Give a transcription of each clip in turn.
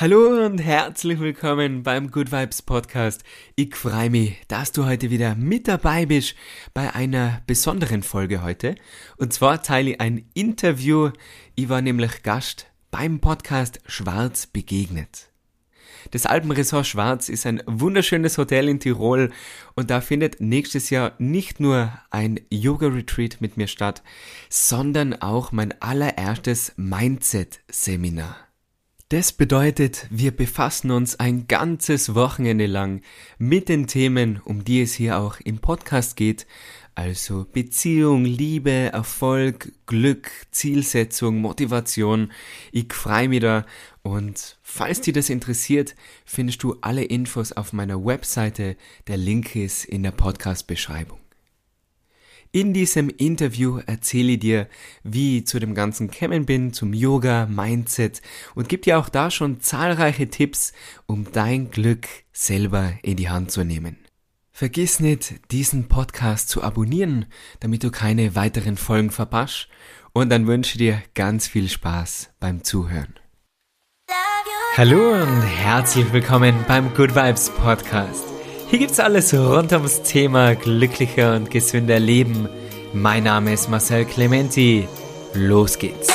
Hallo und herzlich willkommen beim Good Vibes Podcast. Ich freue mich, dass du heute wieder mit dabei bist bei einer besonderen Folge heute. Und zwar teile ich ein Interview. Ich war nämlich Gast beim Podcast Schwarz begegnet. Das Alpenresort Schwarz ist ein wunderschönes Hotel in Tirol und da findet nächstes Jahr nicht nur ein Yoga-Retreat mit mir statt, sondern auch mein allererstes Mindset-Seminar. Das bedeutet, wir befassen uns ein ganzes Wochenende lang mit den Themen, um die es hier auch im Podcast geht, also Beziehung, Liebe, Erfolg, Glück, Zielsetzung, Motivation. Ich freue mich da und falls dir das interessiert, findest du alle Infos auf meiner Webseite. Der Link ist in der Podcast-Beschreibung. In diesem Interview erzähle ich dir, wie ich zu dem Ganzen gekommen bin, zum Yoga, Mindset und gebe dir auch da schon zahlreiche Tipps, um dein Glück selber in die Hand zu nehmen. Vergiss nicht, diesen Podcast zu abonnieren, damit du keine weiteren Folgen verpasst und dann wünsche ich dir ganz viel Spaß beim Zuhören. Hallo und herzlich willkommen beim Good Vibes Podcast. Hier gibt's alles rund ums Thema glücklicher und gesünder Leben. Mein Name ist Marcel Clementi. Los geht's.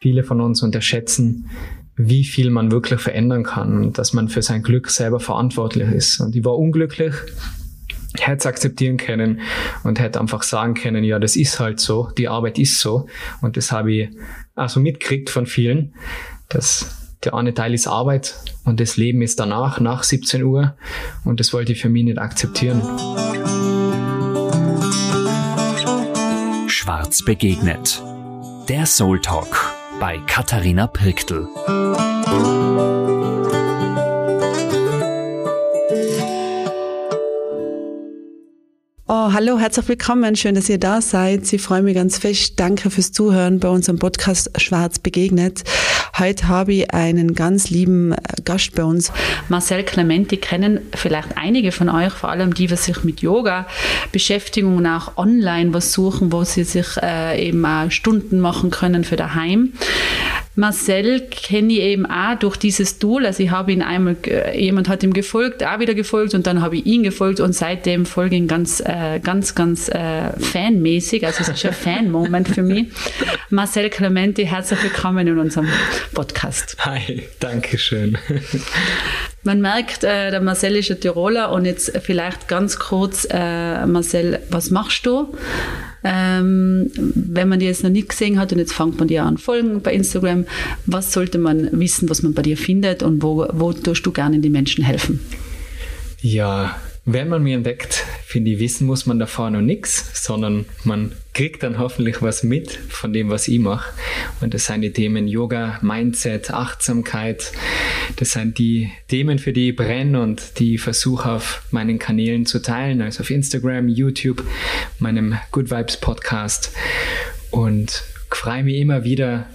Viele von uns unterschätzen, wie viel man wirklich verändern kann und dass man für sein Glück selber verantwortlich ist. Und ich war unglücklich hätte akzeptieren können und hätte einfach sagen können, ja, das ist halt so, die Arbeit ist so. Und das habe ich also mitgekriegt von vielen, dass der eine Teil ist Arbeit und das Leben ist danach, nach 17 Uhr. Und das wollte ich für mich nicht akzeptieren. Schwarz begegnet. Der Soul Talk bei Katharina Pirktl. Oh, hallo, herzlich willkommen. Schön, dass ihr da seid. Ich freue mich ganz fest. Danke fürs Zuhören bei unserem Podcast Schwarz begegnet. Heute habe ich einen ganz lieben äh, Gast bei uns. Marcel Clementi kennen vielleicht einige von euch, vor allem die, die sich mit Yoga beschäftigen und auch online was suchen, wo sie sich äh, eben auch Stunden machen können für daheim. Marcel kenne ich eben auch durch dieses Tool. Also ich habe ihn einmal, jemand hat ihm gefolgt, auch wieder gefolgt und dann habe ich ihn gefolgt und seitdem folge ich ihn ganz, äh, ganz, ganz äh, fanmäßig. Also es ist ein Fan-Moment für mich. Marcel Clementi, herzlich willkommen in unserem Podcast. Hi, danke schön. Man merkt, äh, der Marcel ist ein Tiroler und jetzt vielleicht ganz kurz, äh, Marcel, was machst du? Ähm, wenn man die jetzt noch nicht gesehen hat und jetzt fängt man dir an folgen bei Instagram, was sollte man wissen, was man bei dir findet und wo, wo tust du gerne den Menschen helfen? Ja, wenn man mich entdeckt, finde ich, wissen muss man davor noch nichts, sondern man kriegt dann hoffentlich was mit von dem, was ich mache. Und das sind die Themen Yoga, Mindset, Achtsamkeit. Das sind die Themen, für die ich brenne und die ich versuche auf meinen Kanälen zu teilen, also auf Instagram, YouTube, meinem Good Vibes Podcast. Und freue mich immer wieder,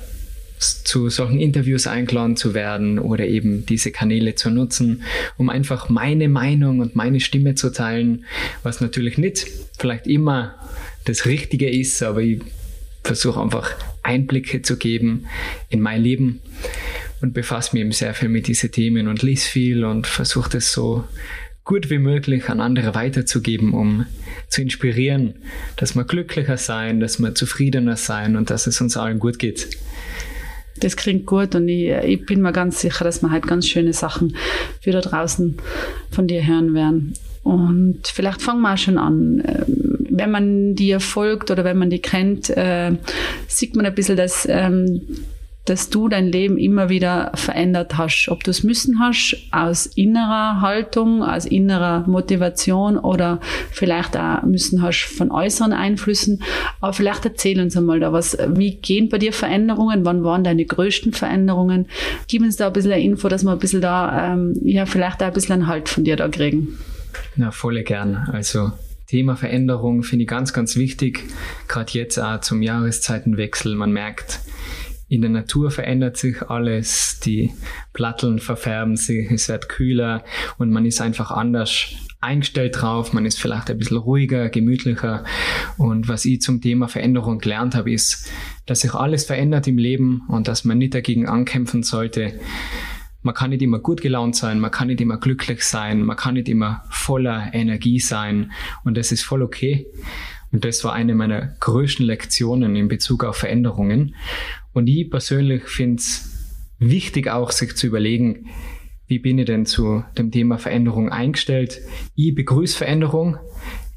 zu solchen Interviews eingeladen zu werden oder eben diese Kanäle zu nutzen, um einfach meine Meinung und meine Stimme zu teilen, was natürlich nicht vielleicht immer das Richtige ist, aber ich versuche einfach Einblicke zu geben in mein Leben und befasse mich eben sehr viel mit diesen Themen und lese viel und versuche das so gut wie möglich an andere weiterzugeben, um zu inspirieren, dass wir glücklicher sein, dass wir zufriedener sein und dass es uns allen gut geht. Das klingt gut und ich, ich, bin mir ganz sicher, dass wir halt ganz schöne Sachen für da draußen von dir hören werden. Und vielleicht fangen wir auch schon an. Ähm, wenn man dir folgt oder wenn man die kennt, äh, sieht man ein bisschen, dass ähm, dass du dein Leben immer wieder verändert hast. Ob du es müssen hast, aus innerer Haltung, aus innerer Motivation oder vielleicht auch müssen hast von äußeren Einflüssen. Aber vielleicht erzähl uns einmal da was. Wie gehen bei dir Veränderungen? Wann waren deine größten Veränderungen? Gib uns da ein bisschen eine Info, dass wir ein bisschen da, ähm, ja, vielleicht auch ein bisschen einen Halt von dir da kriegen. Na, voll gern. Also, Thema Veränderung finde ich ganz, ganz wichtig. Gerade jetzt auch zum Jahreszeitenwechsel. Man merkt, in der Natur verändert sich alles, die Platteln verfärben sich, es wird kühler und man ist einfach anders eingestellt drauf, man ist vielleicht ein bisschen ruhiger, gemütlicher. Und was ich zum Thema Veränderung gelernt habe, ist, dass sich alles verändert im Leben und dass man nicht dagegen ankämpfen sollte. Man kann nicht immer gut gelaunt sein, man kann nicht immer glücklich sein, man kann nicht immer voller Energie sein und das ist voll okay. Und das war eine meiner größten Lektionen in Bezug auf Veränderungen. Und ich persönlich finde es wichtig auch, sich zu überlegen, wie bin ich denn zu dem Thema Veränderung eingestellt? Ich begrüße Veränderung.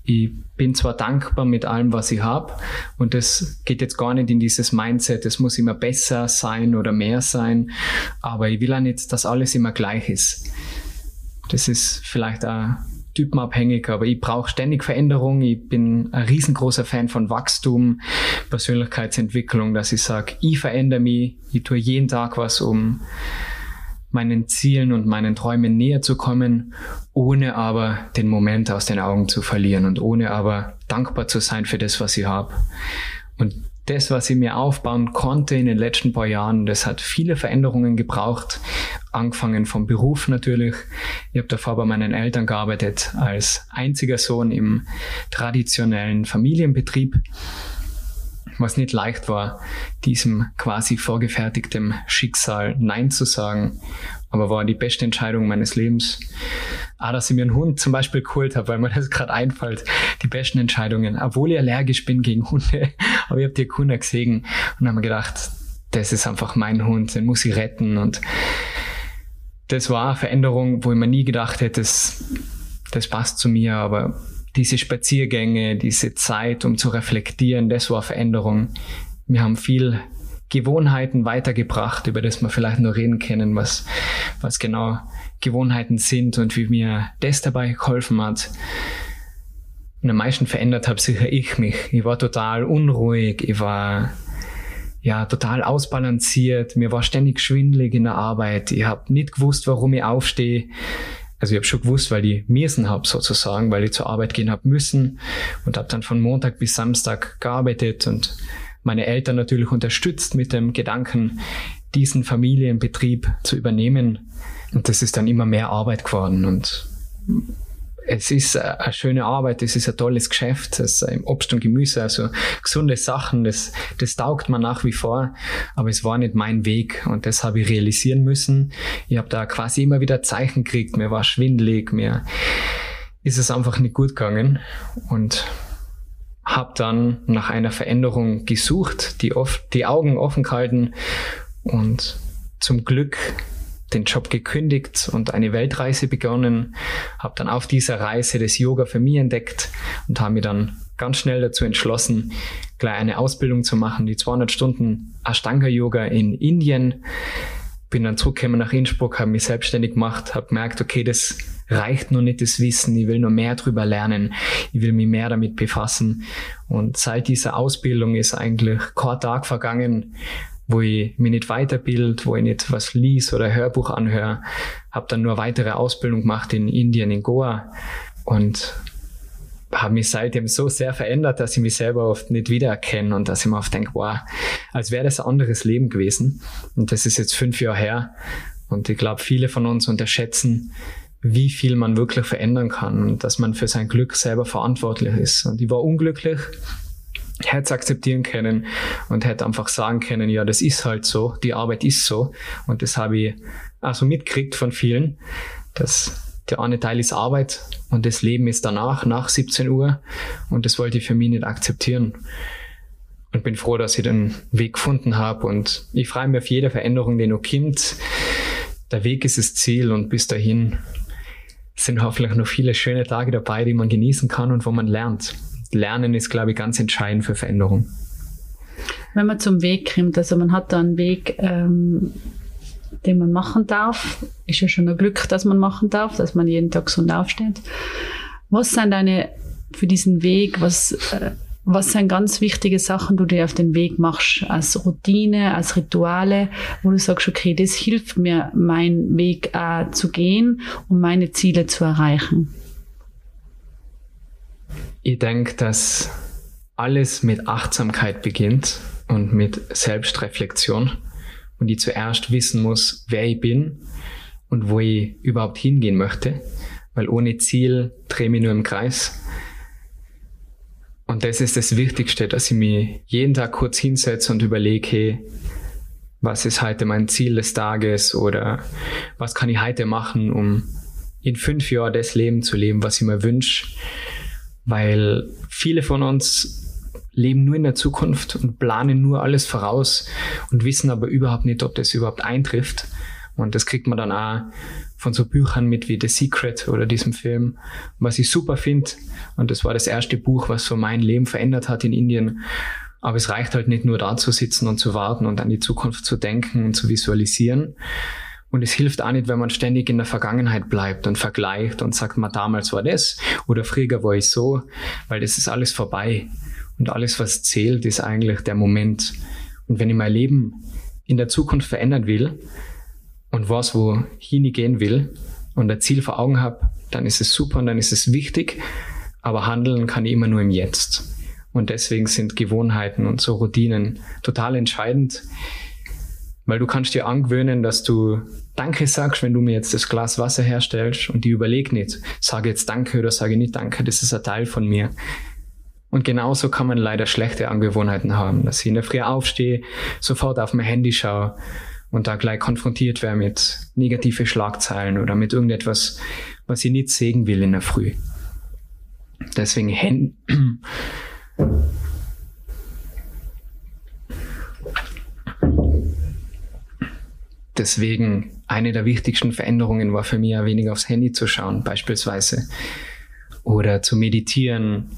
Ich bin zwar dankbar mit allem, was ich habe, und das geht jetzt gar nicht in dieses Mindset, es muss immer besser sein oder mehr sein, aber ich will auch nicht, dass alles immer gleich ist. Das ist vielleicht auch typenabhängig, aber ich brauche ständig Veränderung. Ich bin ein riesengroßer Fan von Wachstum, Persönlichkeitsentwicklung, dass ich sage, ich verändere mich, ich tue jeden Tag was, um meinen Zielen und meinen Träumen näher zu kommen, ohne aber den Moment aus den Augen zu verlieren und ohne aber dankbar zu sein für das, was ich habe. Und das, was ich mir aufbauen konnte in den letzten paar Jahren, das hat viele Veränderungen gebraucht. Angefangen vom Beruf natürlich. Ich habe davor bei meinen Eltern gearbeitet als einziger Sohn im traditionellen Familienbetrieb was nicht leicht war, diesem quasi vorgefertigtem Schicksal Nein zu sagen, aber war die beste Entscheidung meines Lebens. Ah, dass ich mir einen Hund zum Beispiel geholt habe, weil mir das gerade einfällt, die besten Entscheidungen. Obwohl ich allergisch bin gegen Hunde, aber ich habe die Kunden gesehen und habe mir gedacht, das ist einfach mein Hund, den muss ich retten und das war eine Veränderung, wo ich mir nie gedacht hätte, das, das passt zu mir, aber diese Spaziergänge, diese Zeit, um zu reflektieren, das war Veränderung. Wir haben viel Gewohnheiten weitergebracht, über das wir vielleicht noch reden können, was, was genau Gewohnheiten sind und wie mir das dabei geholfen hat. Und am meisten verändert habe sicher ich mich. Ich war total unruhig, ich war ja total ausbalanciert, mir war ständig schwindelig in der Arbeit, ich habe nicht gewusst, warum ich aufstehe. Also ich habe schon gewusst, weil ich müssen habe sozusagen, weil ich zur Arbeit gehen habe müssen und habe dann von Montag bis Samstag gearbeitet und meine Eltern natürlich unterstützt mit dem Gedanken, diesen Familienbetrieb zu übernehmen. Und das ist dann immer mehr Arbeit geworden und es ist eine schöne Arbeit, es ist ein tolles Geschäft, es ist Obst und Gemüse, also gesunde Sachen, das, das taugt man nach wie vor, aber es war nicht mein Weg und das habe ich realisieren müssen. Ich habe da quasi immer wieder Zeichen gekriegt, mir war schwindelig, mir ist es einfach nicht gut gegangen und habe dann nach einer Veränderung gesucht, die oft die Augen offen gehalten und zum Glück den Job gekündigt und eine Weltreise begonnen, habe dann auf dieser Reise das Yoga für mich entdeckt und habe mich dann ganz schnell dazu entschlossen, gleich eine Ausbildung zu machen, die 200 Stunden Ashtanga Yoga in Indien. Bin dann zurückgekommen nach Innsbruck, habe mich selbstständig gemacht, habe gemerkt, okay, das reicht noch nicht das Wissen, ich will noch mehr drüber lernen, ich will mich mehr damit befassen. Und seit dieser Ausbildung ist eigentlich kein Tag vergangen, wo ich mich nicht weiterbild, wo ich nicht was lies oder Hörbuch anhöre. Habe dann nur weitere Ausbildung gemacht in Indien, in Goa und habe mich seitdem so sehr verändert, dass ich mich selber oft nicht wiedererkenne und dass ich mir oft denke, wow, als wäre das ein anderes Leben gewesen. Und das ist jetzt fünf Jahre her. Und ich glaube, viele von uns unterschätzen, wie viel man wirklich verändern kann und dass man für sein Glück selber verantwortlich ist. Und ich war unglücklich, hätte es akzeptieren können und hätte einfach sagen können, ja, das ist halt so, die Arbeit ist so. Und das habe ich also mitgekriegt von vielen, dass der eine Teil ist Arbeit und das Leben ist danach, nach 17 Uhr. Und das wollte ich für mich nicht akzeptieren. Und bin froh, dass ich den Weg gefunden habe. Und ich freue mich auf jede Veränderung, die noch kommt. Der Weg ist das Ziel und bis dahin sind hoffentlich noch viele schöne Tage dabei, die man genießen kann und wo man lernt. Lernen ist, glaube ich, ganz entscheidend für Veränderung. Wenn man zum Weg kommt, also man hat da einen Weg, ähm, den man machen darf, ist ja schon ein Glück, dass man machen darf, dass man jeden Tag gesund aufsteht. Was sind deine für diesen Weg, was äh, was sind ganz wichtige Sachen, die du dir auf den Weg machst, als Routine, als Rituale, wo du sagst, okay, das hilft mir, meinen Weg äh, zu gehen, um meine Ziele zu erreichen? Ich denke, dass alles mit Achtsamkeit beginnt und mit Selbstreflexion und ich zuerst wissen muss, wer ich bin und wo ich überhaupt hingehen möchte. weil ohne Ziel drehe ich nur im Kreis. Und das ist das Wichtigste, dass ich mich jeden Tag kurz hinsetze und überlege, hey, was ist heute mein Ziel des Tages oder was kann ich heute machen, um in fünf Jahren das Leben zu leben, was ich mir wünsche. Weil viele von uns leben nur in der Zukunft und planen nur alles voraus und wissen aber überhaupt nicht, ob das überhaupt eintrifft. Und das kriegt man dann auch von so Büchern mit wie The Secret oder diesem Film, was ich super finde. Und das war das erste Buch, was so mein Leben verändert hat in Indien. Aber es reicht halt nicht nur da zu sitzen und zu warten und an die Zukunft zu denken und zu visualisieren. Und es hilft auch nicht, wenn man ständig in der Vergangenheit bleibt und vergleicht und sagt, mal damals war das oder früher war ich so, weil das ist alles vorbei. Und alles, was zählt, ist eigentlich der Moment. Und wenn ich mein Leben in der Zukunft verändern will, und weiß, wohin ich gehen will und ein Ziel vor Augen habe, dann ist es super und dann ist es wichtig. Aber handeln kann ich immer nur im Jetzt. Und deswegen sind Gewohnheiten und so Routinen total entscheidend, weil du kannst dir angewöhnen, dass du Danke sagst, wenn du mir jetzt das Glas Wasser herstellst und die überleg nicht, sage jetzt Danke oder sage nicht Danke, das ist ein Teil von mir. Und genauso kann man leider schlechte Angewohnheiten haben, dass ich in der Früh aufstehe, sofort auf mein Handy schaue und da gleich konfrontiert wäre mit negative Schlagzeilen oder mit irgendetwas, was ich nicht sehen will in der Früh. Deswegen Handy. Deswegen eine der wichtigsten Veränderungen war für mich ja weniger aufs Handy zu schauen, beispielsweise. Oder zu meditieren,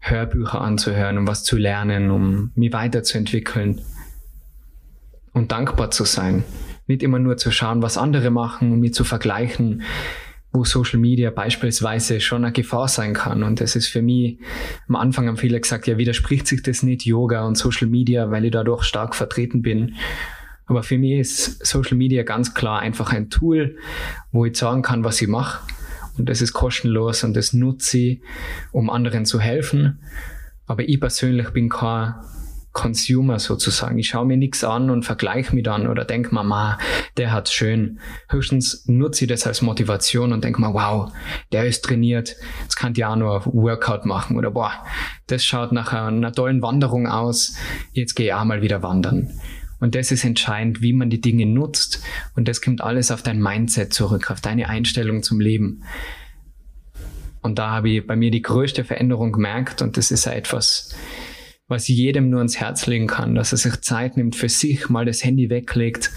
Hörbücher anzuhören, um was zu lernen, um mich weiterzuentwickeln und dankbar zu sein. Nicht immer nur zu schauen, was andere machen und mir zu vergleichen, wo Social Media beispielsweise schon eine Gefahr sein kann. Und das ist für mich, am Anfang haben viele gesagt, ja, widerspricht sich das nicht Yoga und Social Media, weil ich dadurch stark vertreten bin. Aber für mich ist Social Media ganz klar einfach ein Tool, wo ich sagen kann, was ich mache. Und das ist kostenlos und das nutze ich, um anderen zu helfen. Aber ich persönlich bin kein Consumer sozusagen. Ich schaue mir nichts an und vergleiche mich dann oder denke mir, ma, der hat's schön. Höchstens nutze ich das als Motivation und denke mir, wow, der ist trainiert, jetzt kann ich auch nur Workout machen oder boah, das schaut nach einer tollen Wanderung aus, jetzt gehe ich auch mal wieder wandern. Und das ist entscheidend, wie man die Dinge nutzt. Und das kommt alles auf dein Mindset zurück, auf deine Einstellung zum Leben. Und da habe ich bei mir die größte Veränderung gemerkt und das ist ja etwas, was jedem nur ans Herz legen kann, dass er sich Zeit nimmt für sich, mal das Handy weglegt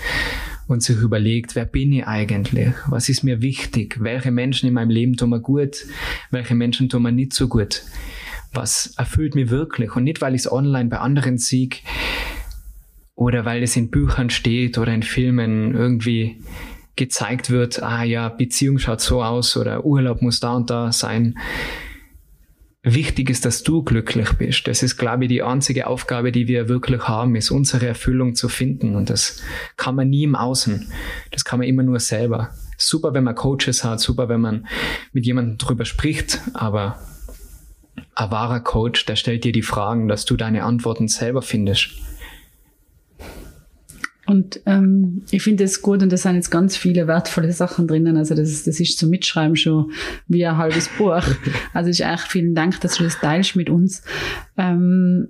und sich überlegt, wer bin ich eigentlich? Was ist mir wichtig? Welche Menschen in meinem Leben tun mir gut? Welche Menschen tun mir nicht so gut? Was erfüllt mich wirklich? Und nicht, weil ich es online bei anderen sieg oder weil es in Büchern steht oder in Filmen irgendwie gezeigt wird, ah ja, Beziehung schaut so aus oder Urlaub muss da und da sein wichtig ist, dass du glücklich bist. Das ist, glaube ich, die einzige Aufgabe, die wir wirklich haben, ist unsere Erfüllung zu finden. Und das kann man nie im Außen. Das kann man immer nur selber. Super, wenn man Coaches hat, super, wenn man mit jemandem drüber spricht, aber ein wahrer Coach, der stellt dir die Fragen, dass du deine Antworten selber findest. Und ähm, ich finde es gut und da sind jetzt ganz viele wertvolle Sachen drinnen. Also das ist, das ist zum Mitschreiben schon wie ein halbes Buch. Also ich echt vielen Dank, dass du das teilst mit uns. Ähm,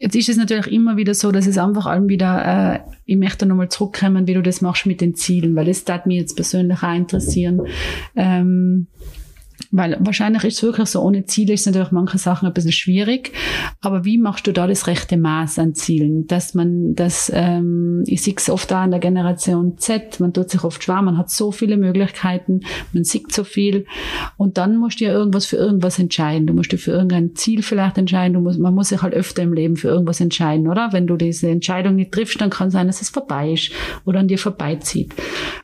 Jetzt ist es natürlich immer wieder so, dass es einfach allem wieder, äh, ich möchte nochmal zurückkommen, wie du das machst mit den Zielen, weil das darf mich jetzt persönlich auch interessieren. Ähm, weil wahrscheinlich ist es wirklich so, ohne Ziele ist natürlich manche Sachen ein bisschen schwierig. Aber wie machst du da das rechte Maß an Zielen? Dass man, dass, ähm, ich sehe es oft da in der Generation Z, man tut sich oft schwer, man hat so viele Möglichkeiten, man sieht so viel. Und dann musst du ja irgendwas für irgendwas entscheiden. Du musst dich für irgendein Ziel vielleicht entscheiden. Du musst, man muss sich halt öfter im Leben für irgendwas entscheiden, oder? Wenn du diese Entscheidung nicht triffst, dann kann sein, dass es vorbei ist oder an dir vorbeizieht.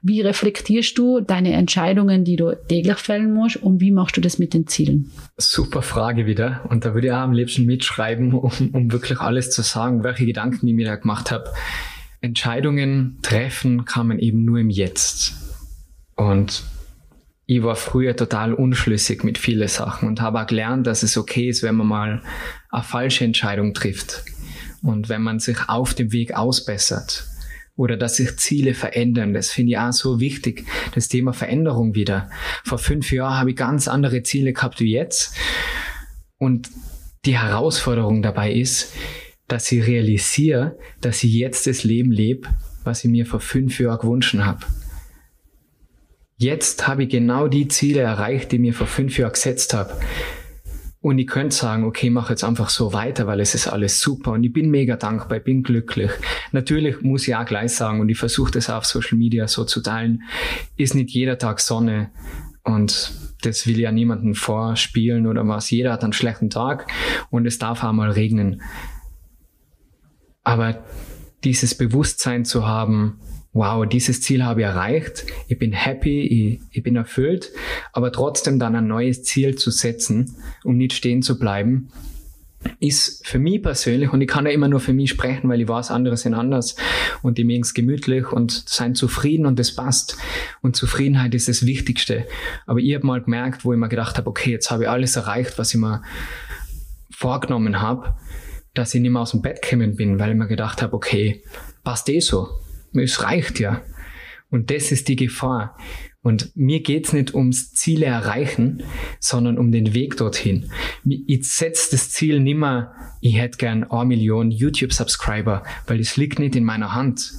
Wie reflektierst du deine Entscheidungen, die du täglich fällen musst und wie machst du das mit den Zielen? Super Frage wieder. Und da würde ich auch am liebsten mitschreiben, um, um wirklich alles zu sagen, welche Gedanken ich mir da gemacht habe. Entscheidungen treffen kann man eben nur im Jetzt. Und ich war früher total unschlüssig mit vielen Sachen und habe auch gelernt, dass es okay ist, wenn man mal eine falsche Entscheidung trifft und wenn man sich auf dem Weg ausbessert oder dass sich Ziele verändern. Das finde ich auch so wichtig. Das Thema Veränderung wieder. Vor fünf Jahren habe ich ganz andere Ziele gehabt wie jetzt. Und die Herausforderung dabei ist, dass ich realisiere, dass ich jetzt das Leben lebe, was ich mir vor fünf Jahren gewünscht habe. Jetzt habe ich genau die Ziele erreicht, die ich mir vor fünf Jahren gesetzt habe. Und ich könnte sagen, okay, mach jetzt einfach so weiter, weil es ist alles super und ich bin mega dankbar, ich bin glücklich. Natürlich muss ich auch gleich sagen, und ich versuche das auf Social Media so zu teilen, ist nicht jeder Tag Sonne und das will ja niemanden vorspielen oder was. Jeder hat einen schlechten Tag und es darf auch mal regnen. Aber dieses Bewusstsein zu haben, wow, dieses Ziel habe ich erreicht, ich bin happy, ich, ich bin erfüllt, aber trotzdem dann ein neues Ziel zu setzen, um nicht stehen zu bleiben, ist für mich persönlich, und ich kann ja immer nur für mich sprechen, weil ich weiß, andere sind anders und die mögen es gemütlich und sein zufrieden und das passt. Und Zufriedenheit ist das Wichtigste. Aber ich habe mal gemerkt, wo ich mir gedacht habe, okay, jetzt habe ich alles erreicht, was ich mir vorgenommen habe, dass ich nicht mehr aus dem Bett gekommen bin, weil ich mir gedacht habe, okay, passt eh so es reicht ja. Und das ist die Gefahr. Und mir geht's nicht ums Ziele erreichen, sondern um den Weg dorthin. Ich setze das Ziel nicht mehr, ich hätte gern eine Million YouTube-Subscriber, weil es liegt nicht in meiner Hand.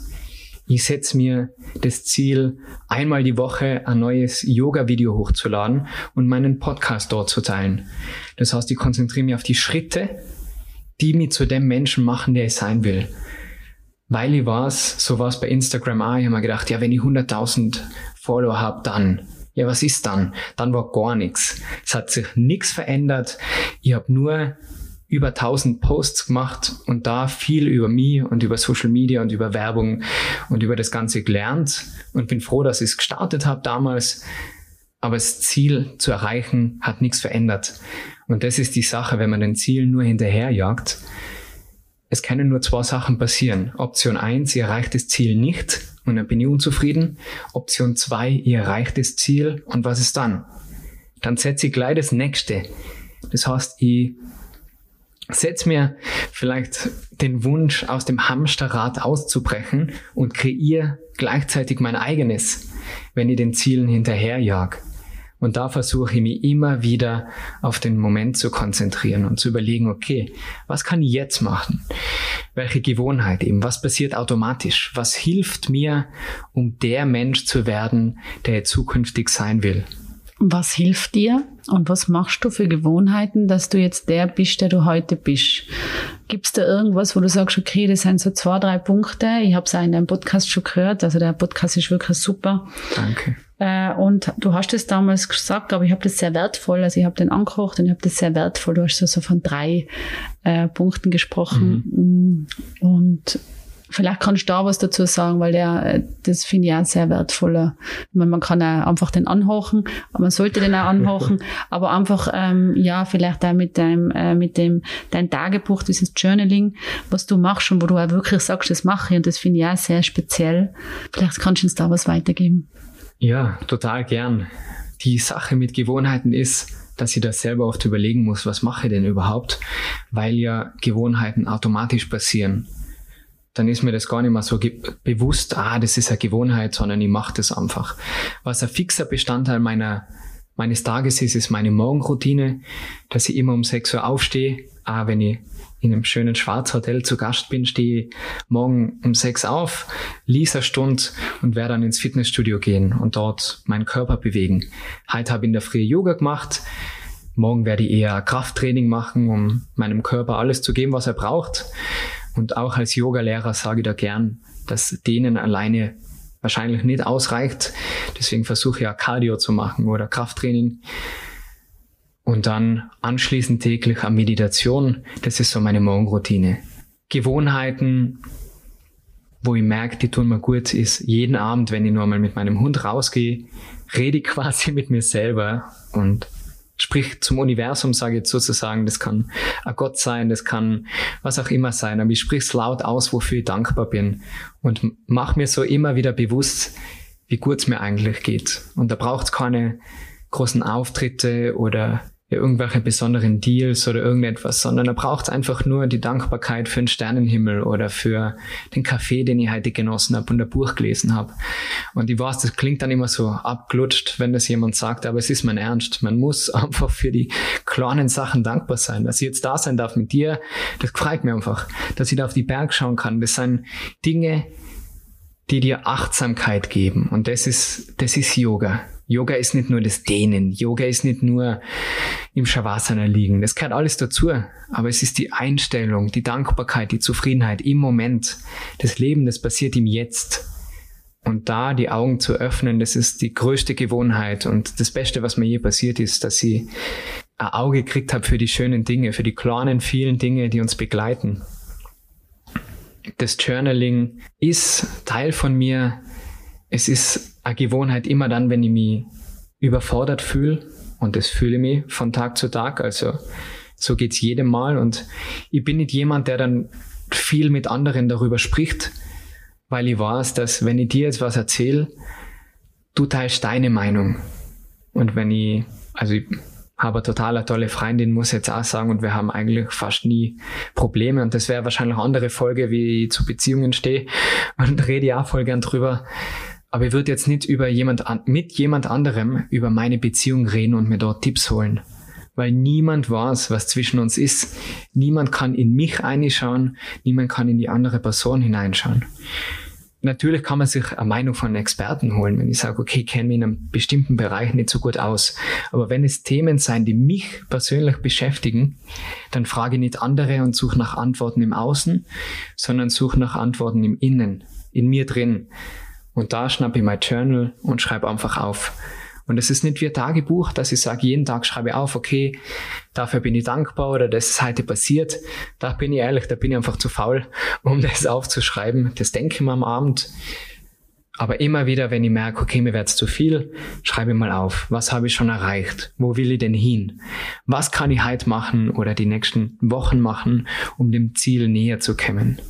Ich setze mir das Ziel, einmal die Woche ein neues Yoga-Video hochzuladen und meinen Podcast dort zu teilen. Das heißt, ich konzentriere mich auf die Schritte, die mich zu dem Menschen machen, der ich sein will weil ich weiß, so war es bei Instagram auch, ich habe mir gedacht, ja, wenn ich 100.000 Follower habe, dann, ja, was ist dann? Dann war gar nichts. Es hat sich nichts verändert. Ich habe nur über 1000 Posts gemacht und da viel über mich und über Social Media und über Werbung und über das Ganze gelernt und bin froh, dass ich es gestartet habe damals. Aber das Ziel zu erreichen hat nichts verändert. Und das ist die Sache, wenn man den Zielen nur hinterherjagt, es können nur zwei Sachen passieren. Option eins, ihr erreicht das Ziel nicht und dann bin ich unzufrieden. Option zwei, ihr erreicht das Ziel und was ist dann? Dann setze ich gleich das nächste. Das heißt, ich setze mir vielleicht den Wunsch, aus dem Hamsterrad auszubrechen und kreiere gleichzeitig mein eigenes, wenn ich den Zielen hinterherjag. Und da versuche ich mich immer wieder auf den Moment zu konzentrieren und zu überlegen, okay, was kann ich jetzt machen? Welche Gewohnheit eben? Was passiert automatisch? Was hilft mir, um der Mensch zu werden, der zukünftig sein will? Was hilft dir und was machst du für Gewohnheiten, dass du jetzt der bist, der du heute bist? Gibt es da irgendwas, wo du sagst, okay, das sind so zwei, drei Punkte. Ich habe es auch in deinem Podcast schon gehört. Also der Podcast ist wirklich super. Danke. Äh, und du hast es damals gesagt, aber ich habe das sehr wertvoll. Also ich habe den angekocht und ich habe das sehr wertvoll. Du hast so, so von drei äh, Punkten gesprochen. Mhm. Und Vielleicht kannst du da was dazu sagen, weil der, äh, das finde ich auch sehr wertvoller. Man, man kann auch einfach den anhochen, man sollte den auch anhochen, aber einfach, ähm, ja, vielleicht auch mit deinem, äh, mit dem, dein Tagebuch, dieses Journaling, was du machst und wo du auch wirklich sagst, das mache ich und das finde ich auch sehr speziell. Vielleicht kannst du uns da was weitergeben. Ja, total gern. Die Sache mit Gewohnheiten ist, dass ich da selber oft überlegen muss, was mache ich denn überhaupt, weil ja Gewohnheiten automatisch passieren dann ist mir das gar nicht mehr so bewusst, ah, das ist eine Gewohnheit, sondern ich mache das einfach. Was ein fixer Bestandteil meiner, meines Tages ist, ist meine Morgenroutine, dass ich immer um 6 Uhr aufstehe. Ah, wenn ich in einem schönen Schwarzhotel zu Gast bin, stehe morgen um 6 auf, lese eine Stunde und werde dann ins Fitnessstudio gehen und dort meinen Körper bewegen. Heute habe ich in der Früh Yoga gemacht. Morgen werde ich eher Krafttraining machen, um meinem Körper alles zu geben, was er braucht. Und auch als Yoga-Lehrer sage ich da gern, dass denen alleine wahrscheinlich nicht ausreicht. Deswegen versuche ich ja Cardio zu machen oder Krafttraining. Und dann anschließend täglich eine Meditation. Das ist so meine Morgenroutine. Gewohnheiten, wo ich merke, die tun mir gut, ist jeden Abend, wenn ich nur mal mit meinem Hund rausgehe, rede ich quasi mit mir selber und sprich zum Universum, sage ich jetzt sozusagen, das kann ein Gott sein, das kann was auch immer sein, aber ich sprich es laut aus, wofür ich dankbar bin und mach mir so immer wieder bewusst, wie gut es mir eigentlich geht. Und da braucht es keine großen Auftritte oder irgendwelche besonderen Deals oder irgendetwas, sondern er braucht einfach nur die Dankbarkeit für den Sternenhimmel oder für den Kaffee, den ich heute genossen habe und ein Buch gelesen habe. Und ich weiß, das klingt dann immer so abglutscht, wenn das jemand sagt, aber es ist mein Ernst. Man muss einfach für die kleinen Sachen dankbar sein. Dass ich jetzt da sein darf mit dir, das freut mir einfach. Dass ich da auf die Berg schauen kann. Das sind Dinge, die dir Achtsamkeit geben. Und das ist, das ist Yoga. Yoga ist nicht nur das Dehnen. Yoga ist nicht nur im Shavasana liegen. Das gehört alles dazu. Aber es ist die Einstellung, die Dankbarkeit, die Zufriedenheit im Moment. Das Leben, das passiert im Jetzt. Und da die Augen zu öffnen, das ist die größte Gewohnheit. Und das Beste, was mir je passiert ist, dass ich ein Auge gekriegt habe für die schönen Dinge, für die kleinen, vielen Dinge, die uns begleiten. Das Journaling ist Teil von mir. Es ist eine Gewohnheit immer dann, wenn ich mich überfordert fühle. Und das fühle ich mich von Tag zu Tag. Also so geht's jedem Mal. Und ich bin nicht jemand, der dann viel mit anderen darüber spricht, weil ich weiß, dass wenn ich dir jetzt was erzähle, du teilst deine Meinung. Und wenn ich, also ich habe eine total tolle Freundin, muss jetzt auch sagen, und wir haben eigentlich fast nie Probleme. Und das wäre wahrscheinlich eine andere Folge, wie ich zu Beziehungen stehe. Und rede ich auch voll gern drüber. Aber ich würde jetzt nicht über jemand an, mit jemand anderem über meine Beziehung reden und mir dort Tipps holen. Weil niemand weiß, was zwischen uns ist. Niemand kann in mich einschauen, niemand kann in die andere Person hineinschauen. Natürlich kann man sich eine Meinung von Experten holen, wenn ich sage, okay, ich kenne mich in einem bestimmten Bereich nicht so gut aus. Aber wenn es Themen sein, die mich persönlich beschäftigen, dann frage ich nicht andere und suche nach Antworten im Außen, sondern suche nach Antworten im Innen, in mir drin. Und da schnappe ich mein Journal und schreibe einfach auf. Und es ist nicht wie ein Tagebuch, dass ich sage, jeden Tag schreibe ich auf, okay, dafür bin ich dankbar oder das ist heute passiert. Da bin ich ehrlich, da bin ich einfach zu faul, um das aufzuschreiben. Das denke ich mir am Abend. Aber immer wieder, wenn ich merke, okay, mir wird's zu viel, schreibe ich mal auf. Was habe ich schon erreicht? Wo will ich denn hin? Was kann ich heute machen oder die nächsten Wochen machen, um dem Ziel näher zu kommen?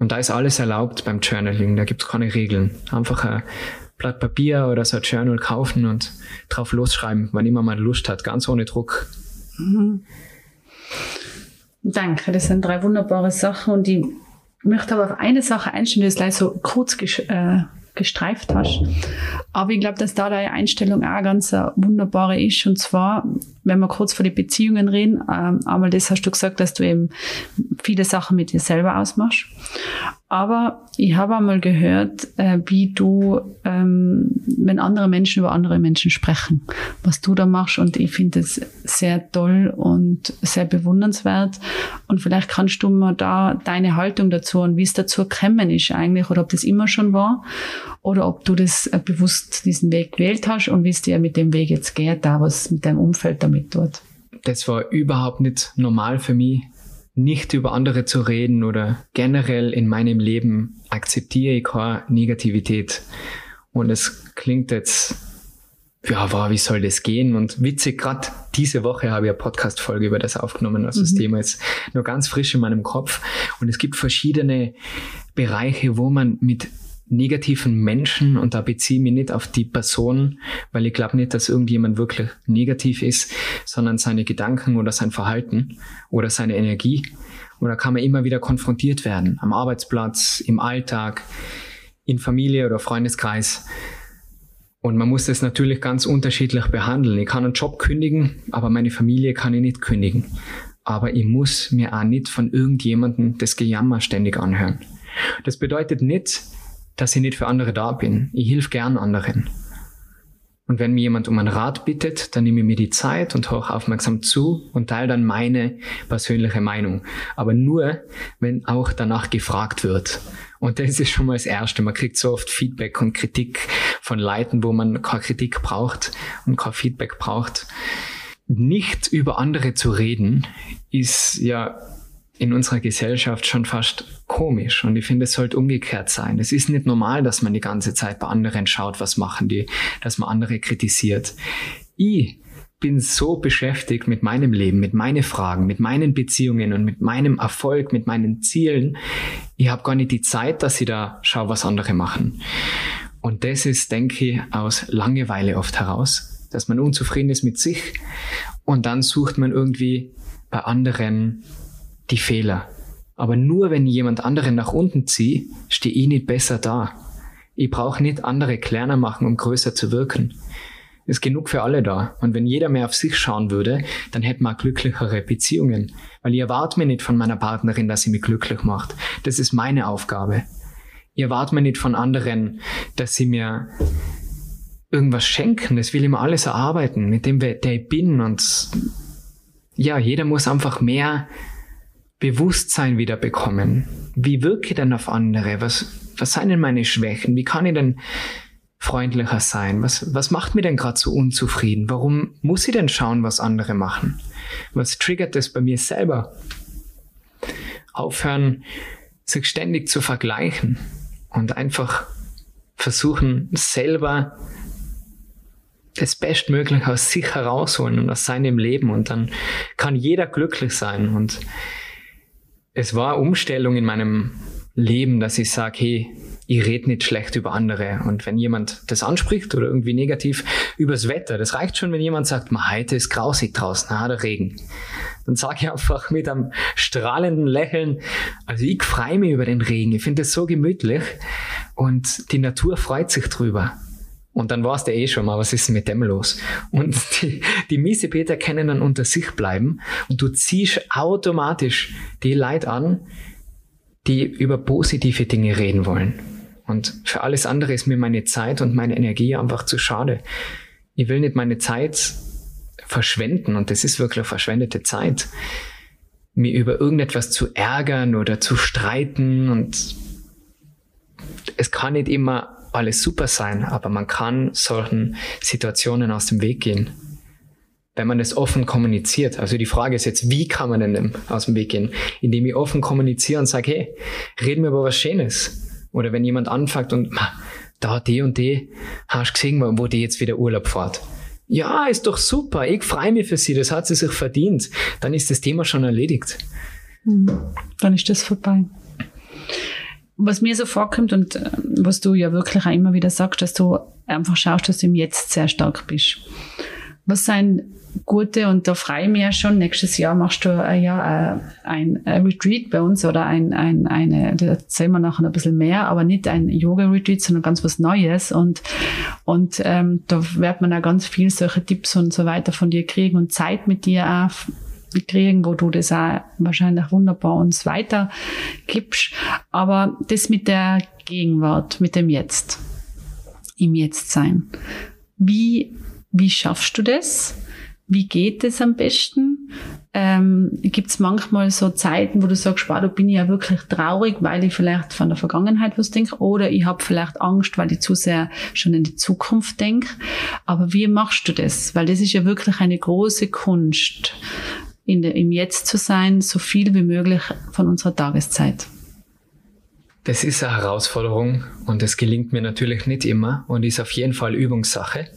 Und da ist alles erlaubt beim Journaling, da gibt es keine Regeln. Einfach ein Blatt Papier oder so ein Journal kaufen und drauf losschreiben, wann immer man Lust hat, ganz ohne Druck. Mhm. Danke, das sind drei wunderbare Sachen und ich möchte aber auf eine Sache einstellen, die du gleich so kurz äh, gestreift hast. Aber ich glaube, dass da deine Einstellung auch ganz eine wunderbare ist. Und zwar, wenn wir kurz vor die Beziehungen reden, ähm, einmal das hast du gesagt, dass du eben viele Sachen mit dir selber ausmachst. Aber ich habe einmal gehört, äh, wie du, ähm, wenn andere Menschen über andere Menschen sprechen, was du da machst. Und ich finde es sehr toll und sehr bewundernswert. Und vielleicht kannst du mir da deine Haltung dazu und wie es dazu gekommen ist eigentlich, oder ob das immer schon war, oder ob du das äh, bewusst diesen Weg gewählt hast und wie es dir mit dem Weg jetzt geht, da was mit deinem Umfeld damit tut. Das war überhaupt nicht normal für mich nicht über andere zu reden oder generell in meinem Leben akzeptiere ich keine Negativität. Und es klingt jetzt, ja, wow, wie soll das gehen? Und witzig, gerade diese Woche habe ich eine Podcast-Folge über das aufgenommen. Also mhm. das Thema ist nur ganz frisch in meinem Kopf. Und es gibt verschiedene Bereiche, wo man mit negativen Menschen und da beziehe ich mich nicht auf die Person, weil ich glaube nicht, dass irgendjemand wirklich negativ ist, sondern seine Gedanken oder sein Verhalten oder seine Energie. Oder kann man immer wieder konfrontiert werden am Arbeitsplatz, im Alltag, in Familie oder Freundeskreis. Und man muss das natürlich ganz unterschiedlich behandeln. Ich kann einen Job kündigen, aber meine Familie kann ich nicht kündigen. Aber ich muss mir auch nicht von irgendjemandem das Gejammer ständig anhören. Das bedeutet nicht, dass ich nicht für andere da bin. Ich hilf gern anderen. Und wenn mir jemand um einen Rat bittet, dann nehme ich mir die Zeit und höre aufmerksam zu und teile dann meine persönliche Meinung. Aber nur, wenn auch danach gefragt wird. Und das ist schon mal das Erste. Man kriegt so oft Feedback und Kritik von Leuten, wo man keine Kritik braucht und kein Feedback braucht. Nicht über andere zu reden, ist ja in unserer Gesellschaft schon fast komisch. Und ich finde, es sollte umgekehrt sein. Es ist nicht normal, dass man die ganze Zeit bei anderen schaut, was machen die, dass man andere kritisiert. Ich bin so beschäftigt mit meinem Leben, mit meinen Fragen, mit meinen Beziehungen und mit meinem Erfolg, mit meinen Zielen. Ich habe gar nicht die Zeit, dass ich da schaue, was andere machen. Und das ist, denke ich, aus Langeweile oft heraus, dass man unzufrieden ist mit sich und dann sucht man irgendwie bei anderen die Fehler. Aber nur wenn ich jemand anderen nach unten ziehe, stehe ich nicht besser da. Ich brauche nicht andere kleiner machen, um größer zu wirken. Ist genug für alle da. Und wenn jeder mehr auf sich schauen würde, dann hätten wir glücklichere Beziehungen. Weil ich erwarte mir nicht von meiner Partnerin, dass sie mich glücklich macht. Das ist meine Aufgabe. Ich erwarte mir nicht von anderen, dass sie mir irgendwas schenken. Das will immer alles erarbeiten, mit dem, der ich bin. Und ja, jeder muss einfach mehr Bewusstsein wieder bekommen. Wie wirke ich denn auf andere? Was, was sind denn meine Schwächen? Wie kann ich denn freundlicher sein? Was, was macht mir denn gerade so unzufrieden? Warum muss ich denn schauen, was andere machen? Was triggert das bei mir selber? Aufhören, sich ständig zu vergleichen und einfach versuchen, selber das Bestmögliche aus sich herausholen und aus seinem Leben und dann kann jeder glücklich sein und es war Umstellung in meinem Leben, dass ich sage, hey, ich rede nicht schlecht über andere. Und wenn jemand das anspricht oder irgendwie negativ übers Wetter, das reicht schon, wenn jemand sagt, heute ist grausig draußen, na, der Regen. Dann sage ich einfach mit einem strahlenden Lächeln, also ich freue mich über den Regen, ich finde es so gemütlich und die Natur freut sich drüber. Und dann warst du eh schon mal, was ist mit dem los? Und die, die Miesepeter können dann unter sich bleiben und du ziehst automatisch die Leute an, die über positive Dinge reden wollen. Und für alles andere ist mir meine Zeit und meine Energie einfach zu schade. Ich will nicht meine Zeit verschwenden und das ist wirklich verschwendete Zeit, mir über irgendetwas zu ärgern oder zu streiten und es kann nicht immer alles super sein, aber man kann solchen Situationen aus dem Weg gehen. Wenn man es offen kommuniziert. Also die Frage ist jetzt, wie kann man denn aus dem Weg gehen? Indem ich offen kommuniziere und sage, hey, reden wir über was Schönes. Oder wenn jemand anfängt und, da die und die, hast gesehen, wo die jetzt wieder Urlaub fährt? Ja, ist doch super. Ich freue mich für sie. Das hat sie sich verdient. Dann ist das Thema schon erledigt. Hm. Dann ist das vorbei was mir so vorkommt und äh, was du ja wirklich auch immer wieder sagst, dass du einfach schaust, dass du im Jetzt sehr stark bist. Was sind gute, und da freue ich mich ja schon, nächstes Jahr machst du äh, ja äh, ein, ein Retreat bei uns oder ein, ein, eine, da erzählen wir nachher ein bisschen mehr, aber nicht ein Yoga-Retreat, sondern ganz was Neues und, und ähm, da wird man auch ganz viel solche Tipps und so weiter von dir kriegen und Zeit mit dir auch kriegen, wo du das auch wahrscheinlich wunderbar uns weitergibst. Aber das mit der Gegenwart, mit dem Jetzt, im Jetzt sein. Wie, wie schaffst du das? Wie geht es am besten? Ähm, Gibt es manchmal so Zeiten, wo du sagst, wow, da bin ich ja wirklich traurig, weil ich vielleicht von der Vergangenheit was denke oder ich habe vielleicht Angst, weil ich zu sehr schon in die Zukunft denke. Aber wie machst du das? Weil das ist ja wirklich eine große Kunst, in der, im Jetzt zu sein, so viel wie möglich von unserer Tageszeit. Das ist eine Herausforderung und es gelingt mir natürlich nicht immer und ist auf jeden Fall Übungssache.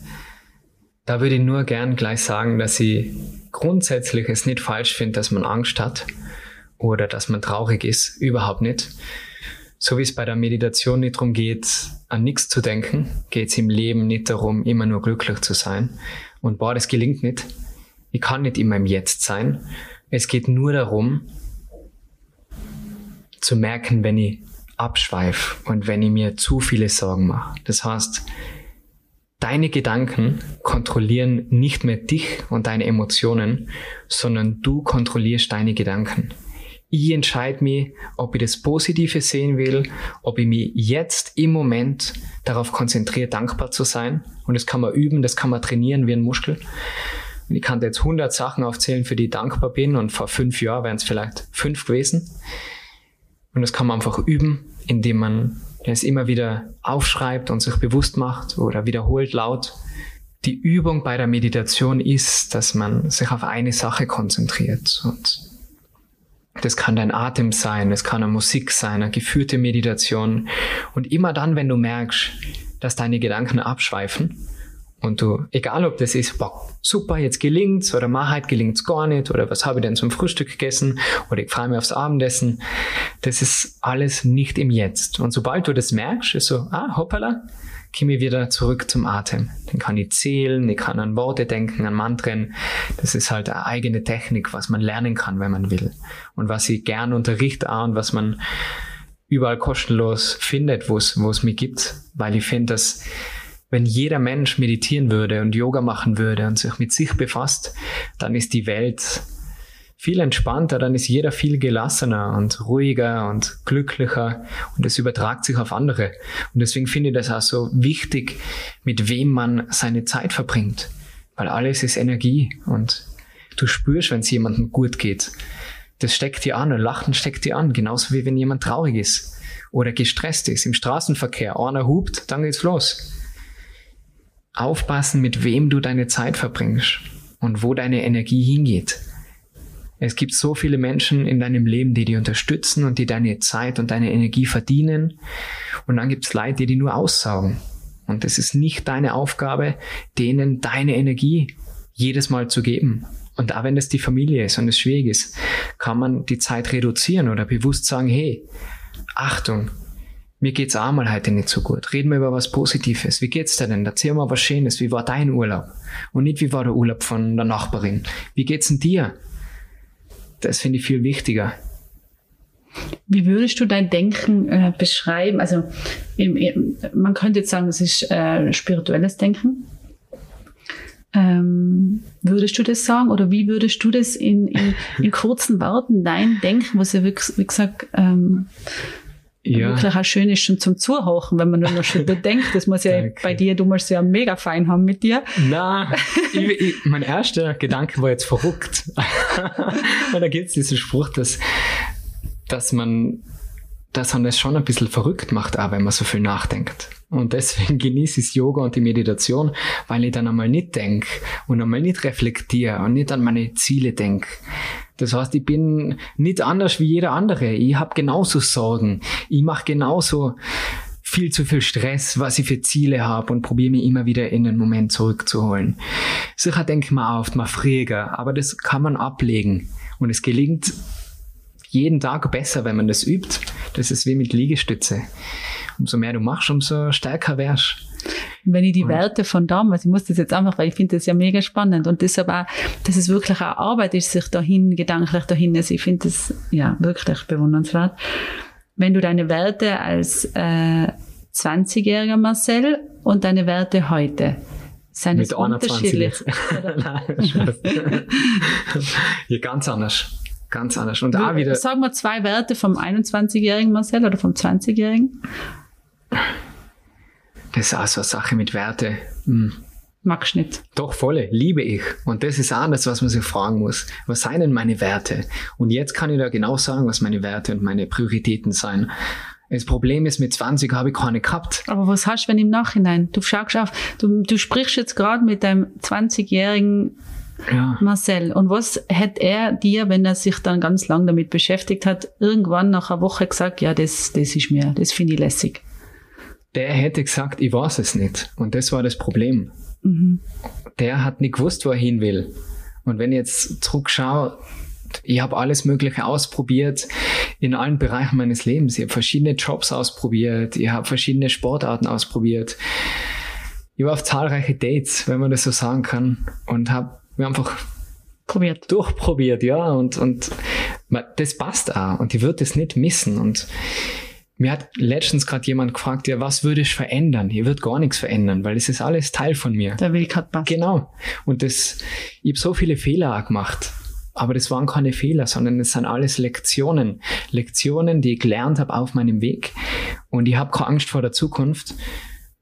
Da würde ich nur gern gleich sagen, dass ich grundsätzlich es nicht falsch finde, dass man Angst hat oder dass man traurig ist. Überhaupt nicht. So wie es bei der Meditation nicht darum geht, an nichts zu denken, geht es im Leben nicht darum, immer nur glücklich zu sein. Und boah, das gelingt nicht. Ich kann nicht immer im Jetzt sein. Es geht nur darum, zu merken, wenn ich abschweife und wenn ich mir zu viele Sorgen mache. Das heißt, deine Gedanken kontrollieren nicht mehr dich und deine Emotionen, sondern du kontrollierst deine Gedanken. Ich entscheide mich, ob ich das Positive sehen will, ob ich mich jetzt im Moment darauf konzentriere, dankbar zu sein. Und das kann man üben, das kann man trainieren wie ein Muskel. Ich kann jetzt 100 Sachen aufzählen, für die ich dankbar bin und vor fünf Jahren wären es vielleicht fünf gewesen. Und das kann man einfach üben, indem man es immer wieder aufschreibt und sich bewusst macht oder wiederholt laut. Die Übung bei der Meditation ist, dass man sich auf eine Sache konzentriert und das kann dein Atem sein, es kann eine Musik sein, eine geführte Meditation. Und immer dann, wenn du merkst, dass deine Gedanken abschweifen, und du, egal ob das ist, boah, super, jetzt gelingt's oder Maheit gelingt's gar nicht oder was habe ich denn zum Frühstück gegessen oder ich freue mich aufs Abendessen, das ist alles nicht im Jetzt. Und sobald du das merkst, ist so, ah, hoppala, komme ich wieder zurück zum Atem. Den kann ich zählen, ich kann an Worte denken, an Mantren. Das ist halt eine eigene Technik, was man lernen kann, wenn man will. Und was ich gern unterrichte auch und was man überall kostenlos findet, wo es, wo es mich gibt. Weil ich finde, dass wenn jeder Mensch meditieren würde und Yoga machen würde und sich mit sich befasst, dann ist die Welt viel entspannter, dann ist jeder viel gelassener und ruhiger und glücklicher und es übertragt sich auf andere. Und deswegen finde ich das auch so wichtig, mit wem man seine Zeit verbringt. Weil alles ist Energie und du spürst, wenn es jemandem gut geht. Das steckt dir an, ein Lachen steckt dir an, genauso wie wenn jemand traurig ist oder gestresst ist. Im Straßenverkehr, einer hupt, dann geht's los. Aufpassen, mit wem du deine Zeit verbringst und wo deine Energie hingeht. Es gibt so viele Menschen in deinem Leben, die dich unterstützen und die deine Zeit und deine Energie verdienen. Und dann gibt es Leute, die die nur aussaugen. Und es ist nicht deine Aufgabe, denen deine Energie jedes Mal zu geben. Und auch wenn das die Familie ist und es schwierig ist, kann man die Zeit reduzieren oder bewusst sagen, hey, Achtung, mir geht's auch mal heute nicht so gut. Reden wir über was Positives. Wie geht's dir denn? Erzähl mal was Schönes. Wie war dein Urlaub? Und nicht, wie war der Urlaub von der Nachbarin? Wie geht's denn dir? Das finde ich viel wichtiger. Wie würdest du dein Denken äh, beschreiben? Also im, im, man könnte jetzt sagen, es ist äh, spirituelles Denken. Ähm, würdest du das sagen? Oder wie würdest du das in, in, in kurzen Worten, dein Denken, was ja, wie, wie gesagt, ähm, ja. wirklich auch schön ist schon zum Zuhören, wenn man nur noch schon denkt. Das muss ja bei dir, du musst ja mega fein haben mit dir. Na, mein erster Gedanke war jetzt verrückt. Weil da gibt es diesen Spruch, dass, dass man, dass man das schon ein bisschen verrückt macht, auch wenn man so viel nachdenkt. Und deswegen genieße ich Yoga und die Meditation, weil ich dann einmal nicht denke und einmal nicht reflektiere und nicht an meine Ziele denke. Das heißt, ich bin nicht anders wie jeder andere. Ich habe genauso Sorgen. Ich mache genauso viel zu viel Stress, was ich für Ziele habe und probiere mich immer wieder in den Moment zurückzuholen. Sicher denke ich mir oft mal früher, aber das kann man ablegen. Und es gelingt jeden Tag besser, wenn man das übt. Das ist wie mit Liegestütze umso mehr du machst, umso stärker wärst. Wenn ich die Werte von damals, ich muss das jetzt einfach, weil ich finde das ja mega spannend und deshalb auch, dass es wirklich auch Arbeit ist, sich dahin, gedanklich dahin, also ich finde das ja wirklich bewundernswert. Wenn du deine Werte als äh, 20-jähriger Marcel und deine Werte heute, sind es unterschiedlich? Nein, ja, ganz anders. Ganz anders. Und da wieder. Sagen wir zwei Werte vom 21-jährigen Marcel oder vom 20-jährigen. Das ist auch so eine Sache mit Werte. Hm. Magst nicht. Doch, volle, liebe ich. Und das ist auch das, was man sich fragen muss. Was seien denn meine Werte? Und jetzt kann ich da genau sagen, was meine Werte und meine Prioritäten sein. Das Problem ist, mit 20 habe ich keine gehabt. Aber was hast du, wenn im Nachhinein? Du schaust auf, du, du sprichst jetzt gerade mit deinem 20-jährigen ja. Marcel. Und was hätte er dir, wenn er sich dann ganz lang damit beschäftigt hat, irgendwann nach einer Woche gesagt, ja, das, das ist mir, das finde ich lässig? der hätte gesagt, ich weiß es nicht. Und das war das Problem. Mhm. Der hat nicht gewusst, wo er hin will. Und wenn ich jetzt zurückschaue, ich habe alles Mögliche ausprobiert in allen Bereichen meines Lebens. Ich habe verschiedene Jobs ausprobiert, ich habe verschiedene Sportarten ausprobiert. Ich war auf zahlreiche Dates, wenn man das so sagen kann, und habe mir einfach probiert. durchprobiert, ja. Und, und das passt auch. Und ich würde das nicht missen. Und mir hat letztens gerade jemand gefragt, ja, was würde ich verändern? Hier wird gar nichts verändern, weil es ist alles Teil von mir. Der Weg hat passt. Genau. Und das, ich habe so viele Fehler auch gemacht. Aber das waren keine Fehler, sondern es sind alles Lektionen. Lektionen, die ich gelernt habe auf meinem Weg. Und ich habe keine Angst vor der Zukunft.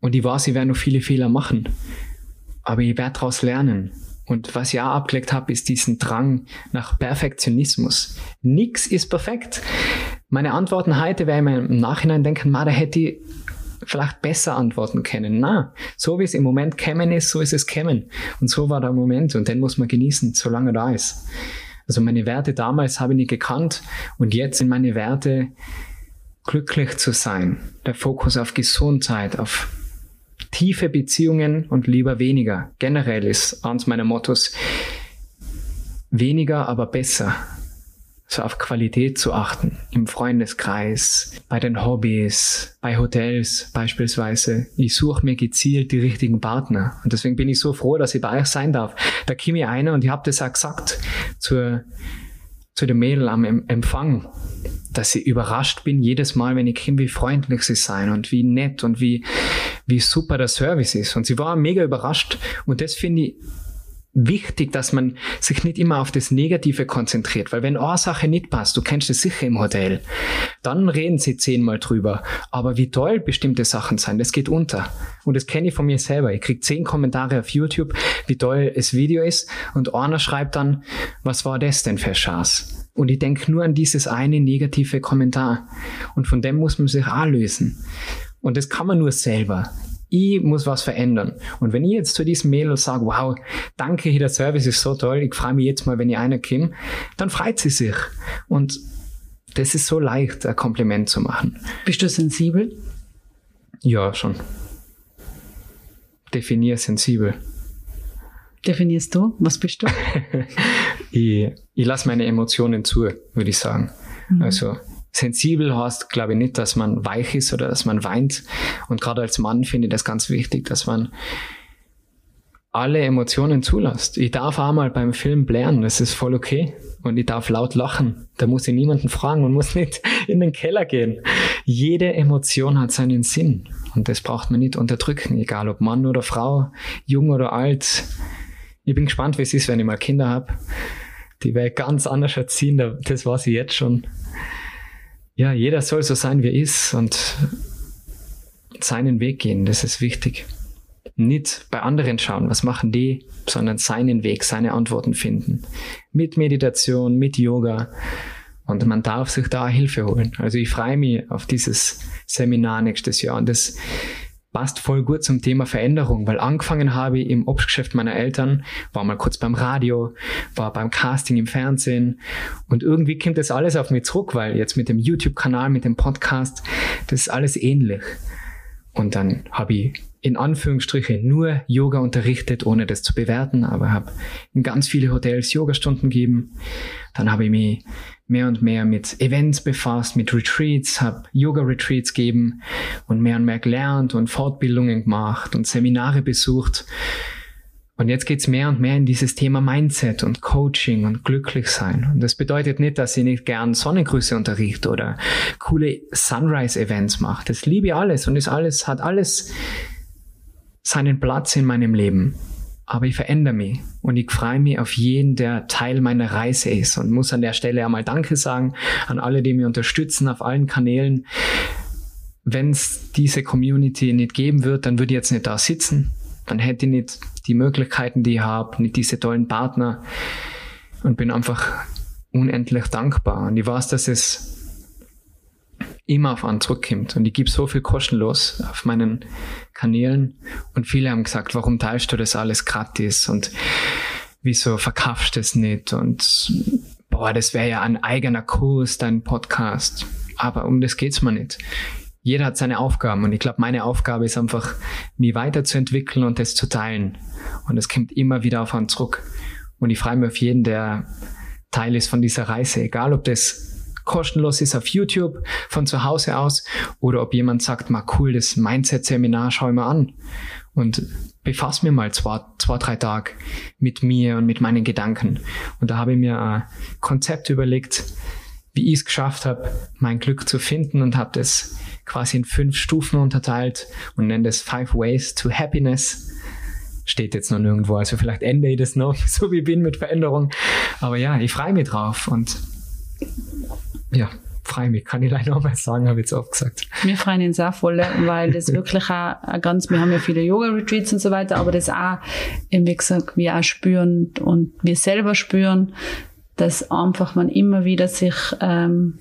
Und ich weiß, ich werde noch viele Fehler machen. Aber ich werde daraus lernen. Und was ich auch abgelegt habe, ist diesen Drang nach Perfektionismus. Nix ist perfekt. Meine Antworten heute werde ich mir im Nachhinein denken, ma, da hätte ich vielleicht besser antworten können. Na, so wie es im Moment kämen ist, so ist es kämen. Und so war der Moment und den muss man genießen, solange er da ist. Also meine Werte damals habe ich nicht gekannt und jetzt sind meine Werte glücklich zu sein. Der Fokus auf Gesundheit, auf tiefe Beziehungen und lieber weniger. Generell ist eines meiner Mottos weniger, aber besser. so auf Qualität zu achten. Im Freundeskreis, bei den Hobbys, bei Hotels beispielsweise. Ich suche mir gezielt die richtigen Partner. Und deswegen bin ich so froh, dass ich bei euch sein darf. Da komme ich einer und ich habe das auch gesagt zur, zu dem Mädel am Empfang, dass ich überrascht bin jedes Mal, wenn ich komme, wie freundlich sie sein und wie nett und wie, wie super der Service ist. Und sie war mega überrascht. Und das finde ich wichtig, dass man sich nicht immer auf das Negative konzentriert, weil wenn eine Sache nicht passt, du kennst es sicher im Hotel, dann reden sie zehnmal drüber. Aber wie toll bestimmte Sachen sein, das geht unter. Und das kenne ich von mir selber. Ich kriege zehn Kommentare auf YouTube, wie toll das Video ist und einer schreibt dann, was war das denn für Chance? Und ich denke nur an dieses eine negative Kommentar. Und von dem muss man sich auch lösen. Und das kann man nur selber ich muss was verändern. Und wenn ich jetzt zu diesem Mädel sage, wow, danke, der Service ist so toll, ich freue mich jetzt mal, wenn ich einer komme, dann freut sie sich. Und das ist so leicht, ein Kompliment zu machen. Bist du sensibel? Ja, schon. Definier sensibel. Definierst du? Was bist du? ich ich lasse meine Emotionen zu, würde ich sagen. Mhm. Also Sensibel heißt, glaube ich, nicht, dass man weich ist oder dass man weint. Und gerade als Mann finde ich das ganz wichtig, dass man alle Emotionen zulässt. Ich darf auch mal beim Film blären, das ist voll okay. Und ich darf laut lachen. Da muss ich niemanden fragen und muss nicht in den Keller gehen. Jede Emotion hat seinen Sinn. Und das braucht man nicht unterdrücken, egal ob Mann oder Frau, jung oder alt. Ich bin gespannt, wie es ist, wenn ich mal Kinder habe. Die werde ich ganz anders erziehen, das weiß ich jetzt schon ja, jeder soll so sein, wie er ist und seinen Weg gehen. Das ist wichtig. Nicht bei anderen schauen, was machen die, sondern seinen Weg, seine Antworten finden. Mit Meditation, mit Yoga. Und man darf sich da Hilfe holen. Also ich freue mich auf dieses Seminar nächstes Jahr. Und das passt voll gut zum Thema Veränderung, weil angefangen habe ich im Obstgeschäft meiner Eltern, war mal kurz beim Radio, war beim Casting im Fernsehen und irgendwie kommt das alles auf mich zurück, weil jetzt mit dem YouTube-Kanal, mit dem Podcast, das ist alles ähnlich. Und dann habe ich in Anführungsstrichen nur Yoga unterrichtet, ohne das zu bewerten, aber habe in ganz viele Hotels Yogastunden gegeben. Dann habe ich mich mehr und mehr mit Events befasst, mit Retreats, habe Yoga-Retreats gegeben und mehr und mehr gelernt und Fortbildungen gemacht und Seminare besucht. Und jetzt geht's mehr und mehr in dieses Thema Mindset und Coaching und glücklich sein. Und das bedeutet nicht, dass ich nicht gern Sonnengrüße unterrichte oder coole Sunrise-Events mache. Das liebe ich alles und ist alles, hat alles seinen Platz in meinem Leben aber ich verändere mich und ich freue mich auf jeden, der Teil meiner Reise ist und muss an der Stelle einmal Danke sagen an alle, die mich unterstützen auf allen Kanälen. Wenn es diese Community nicht geben wird, dann würde ich jetzt nicht da sitzen, dann hätte ich nicht die Möglichkeiten, die ich habe, nicht diese tollen Partner und bin einfach unendlich dankbar. Und ich weiß, dass es immer auf einen zurückkommt. Und ich gebe so viel kostenlos auf meinen Kanälen. Und viele haben gesagt, warum teilst du das alles gratis? Und wieso verkaufst du es nicht? Und boah, das wäre ja ein eigener Kurs, dein Podcast. Aber um das geht's mir nicht. Jeder hat seine Aufgaben und ich glaube, meine Aufgabe ist einfach, mich weiterzuentwickeln und das zu teilen. Und es kommt immer wieder auf einen zurück. Und ich freue mich auf jeden, der Teil ist von dieser Reise, egal ob das kostenlos ist auf YouTube von zu Hause aus oder ob jemand sagt, mal cool, das Mindset-Seminar schau ich mal an und befass mir mal zwei, zwei, drei Tage mit mir und mit meinen Gedanken. Und da habe ich mir ein Konzept überlegt, wie ich es geschafft habe, mein Glück zu finden und habe das quasi in fünf Stufen unterteilt und nenne das Five Ways to Happiness. Steht jetzt noch nirgendwo, also vielleicht ändere ich das noch, so wie ich bin mit Veränderung. Aber ja, ich freue mich drauf und ja, freue mich, kann ich leider noch mal sagen, habe ich jetzt oft gesagt. Wir freuen uns auch voll, weil das wirklich auch ganz, wir haben ja viele Yoga-Retreats und so weiter, aber das auch, wie gesagt, wir auch spüren und wir selber spüren, dass einfach man immer wieder sich ähm,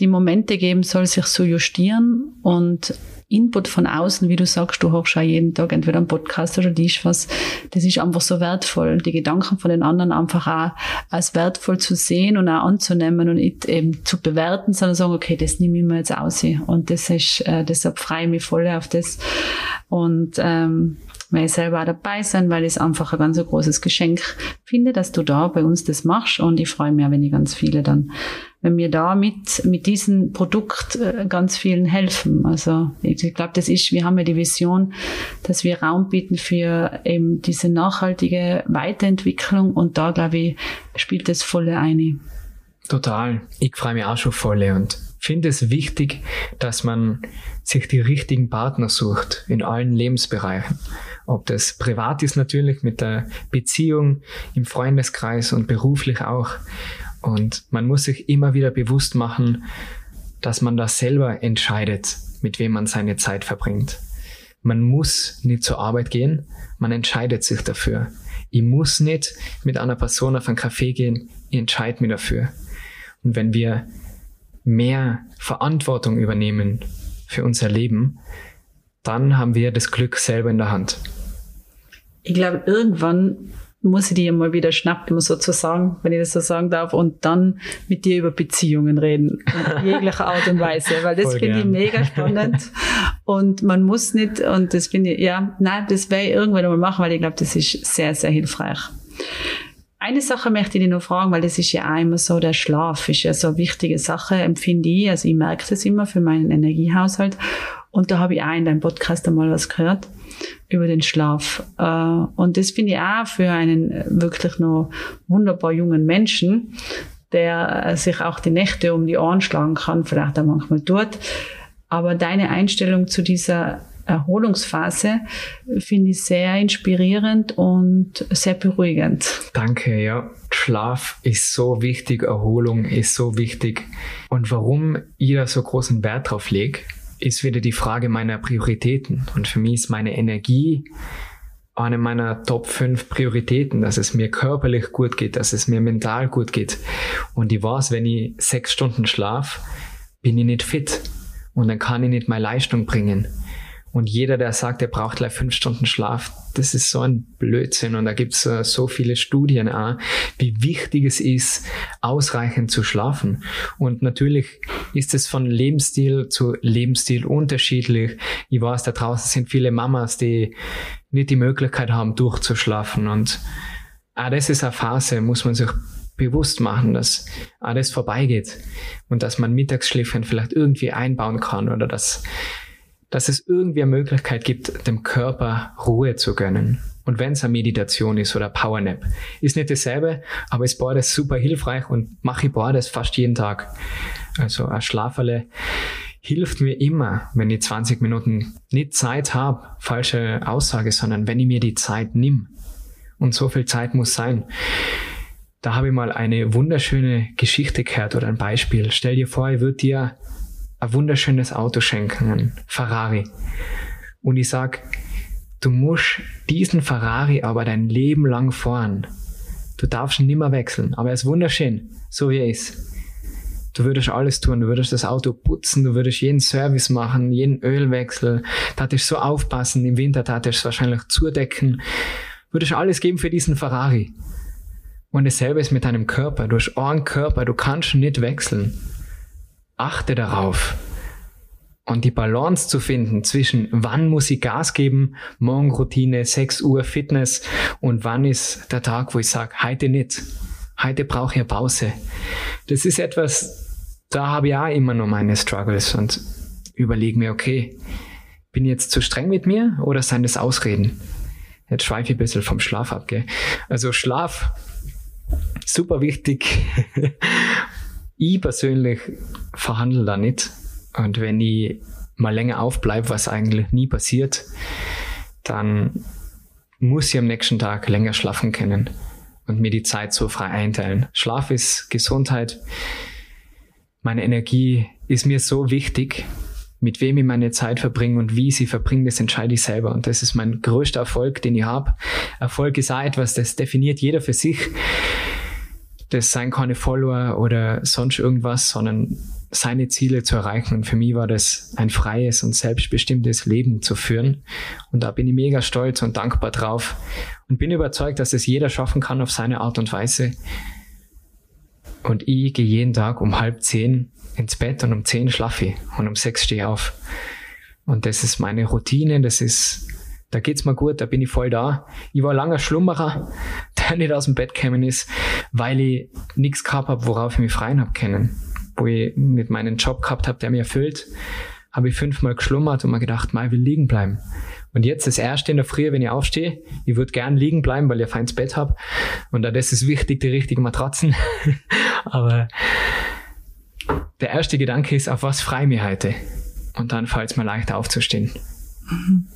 die Momente geben soll, sich zu justieren und Input von außen, wie du sagst, du hörst auch jeden Tag entweder einen Podcast oder liest was, das ist einfach so wertvoll, die Gedanken von den anderen einfach auch als wertvoll zu sehen und auch anzunehmen und nicht eben zu bewerten, sondern sagen, okay, das nehme ich mir jetzt aus. Und das ist, äh, deshalb freue ich mich voll auf das. Und ähm, ich selber dabei sein, weil ich es einfach ein ganz großes Geschenk finde, dass du da bei uns das machst und ich freue mich, wenn ich ganz viele dann, wenn wir da mit, mit diesem Produkt äh, ganz vielen helfen. Also ich, ich glaube, das ist, wir haben ja die Vision, dass wir Raum bieten für eben diese nachhaltige Weiterentwicklung und da, glaube ich, spielt das volle eine. Total. Ich freue mich auch schon voll und finde es wichtig, dass man sich die richtigen Partner sucht in allen Lebensbereichen. Ob das privat ist natürlich mit der Beziehung, im Freundeskreis und beruflich auch. Und man muss sich immer wieder bewusst machen, dass man da selber entscheidet, mit wem man seine Zeit verbringt. Man muss nicht zur Arbeit gehen, man entscheidet sich dafür. Ich muss nicht mit einer Person auf einen Café gehen, ich entscheide mich dafür. Und wenn wir mehr Verantwortung übernehmen für unser Leben, dann haben wir das Glück selber in der Hand. Ich glaube, irgendwann muss ich dir mal wieder schnappen, sozusagen, wenn ich das so sagen darf, und dann mit dir über Beziehungen reden, in jeglicher Art und Weise, weil das finde ich mega spannend. Und man muss nicht, und das finde ich, ja, nein, das werde ich irgendwann mal machen, weil ich glaube, das ist sehr, sehr hilfreich. Eine Sache möchte ich dich noch fragen, weil das ist ja auch immer so, der Schlaf ist ja so eine wichtige Sache, empfinde ich. Also ich merke das immer für meinen Energiehaushalt. Und da habe ich auch in deinem Podcast einmal was gehört über den Schlaf. Äh, und das finde ich auch für einen wirklich noch wunderbar jungen Menschen, der äh, sich auch die Nächte um die Ohren schlagen kann, vielleicht auch manchmal tut. Aber deine Einstellung zu dieser Erholungsphase finde ich sehr inspirierend und sehr beruhigend. Danke, ja. Schlaf ist so wichtig, Erholung ist so wichtig. Und warum ich da so großen Wert drauf lege, ist wieder die Frage meiner Prioritäten. Und für mich ist meine Energie eine meiner Top 5 Prioritäten, dass es mir körperlich gut geht, dass es mir mental gut geht. Und ich weiß, wenn ich sechs Stunden schlaf, bin ich nicht fit. Und dann kann ich nicht meine Leistung bringen. Und jeder, der sagt, er braucht gleich fünf Stunden Schlaf, das ist so ein Blödsinn. Und da gibt es uh, so viele Studien auch, wie wichtig es ist, ausreichend zu schlafen. Und natürlich ist es von Lebensstil zu Lebensstil unterschiedlich. Ich weiß, da draußen sind viele Mamas, die nicht die Möglichkeit haben, durchzuschlafen. Und auch das ist eine Phase, muss man sich bewusst machen, dass alles vorbeigeht und dass man Mittagsschläfchen vielleicht irgendwie einbauen kann oder dass dass es irgendwie eine Möglichkeit gibt, dem Körper Ruhe zu gönnen. Und wenn es eine Meditation ist oder Powernap, ist nicht dasselbe, aber ist beides super hilfreich und mache ich beides fast jeden Tag. Also ein Schlaferle hilft mir immer, wenn ich 20 Minuten nicht Zeit habe, falsche Aussage, sondern wenn ich mir die Zeit nimm. Und so viel Zeit muss sein. Da habe ich mal eine wunderschöne Geschichte gehört oder ein Beispiel. Stell dir vor, ich würde dir ein wunderschönes Auto schenken, ein Ferrari. Und ich sag, du musst diesen Ferrari aber dein Leben lang fahren. Du darfst ihn nimmer wechseln, aber er ist wunderschön, so wie er ist. Du würdest alles tun, du würdest das Auto putzen, du würdest jeden Service machen, jeden Ölwechsel, tatest so aufpassen, im Winter tatest wahrscheinlich zudecken, würdest alles geben für diesen Ferrari. Und dasselbe ist mit deinem Körper. Du hast einen Körper, du kannst nicht wechseln achte darauf. Und die Balance zu finden zwischen wann muss ich Gas geben, Morgenroutine, 6 Uhr Fitness und wann ist der Tag, wo ich sage, heute nicht. Heute brauche ich eine Pause. Das ist etwas, da habe ich auch immer noch meine Struggles und überlege mir, okay, bin ich jetzt zu streng mit mir oder sind das Ausreden? Jetzt schweife ich ein bisschen vom Schlaf ab, gell? Also Schlaf, super wichtig. ich persönlich verhandle da nicht. Und wenn ich mal länger aufbleibe, was eigentlich nie passiert, dann muss ich am nächsten Tag länger schlafen können und mir die Zeit so frei einteilen. Schlaf ist Gesundheit. Meine Energie ist mir so wichtig. Mit wem ich meine Zeit verbringe und wie ich sie verbringe, das entscheide ich selber. Und das ist mein größter Erfolg, den ich habe. Erfolg ist auch etwas, das definiert jeder für sich das seien keine Follower oder sonst irgendwas, sondern seine Ziele zu erreichen. Und für mich war das ein freies und selbstbestimmtes Leben zu führen. Und da bin ich mega stolz und dankbar drauf und bin überzeugt, dass es jeder schaffen kann auf seine Art und Weise. Und ich gehe jeden Tag um halb zehn ins Bett und um zehn schlafe ich und um sechs stehe auf. Und das ist meine Routine, das ist da geht's mir gut, da bin ich voll da. Ich war langer Schlummerer, der nicht aus dem Bett gekommen ist, weil ich nichts gehabt habe, worauf ich mich freien habe können. Wo ich mit meinem Job gehabt habe, der mir erfüllt, habe ich fünfmal geschlummert und mir gedacht, mal will liegen bleiben. Und jetzt das erste in der Früh, wenn ich aufstehe, ich würde gern liegen bleiben, weil ich ein feines Bett habe. Und da das ist wichtig, die richtigen Matratzen. Aber der erste Gedanke ist, auf was freue ich mich heute? Und dann fällt es mir leicht aufzustehen. Mhm.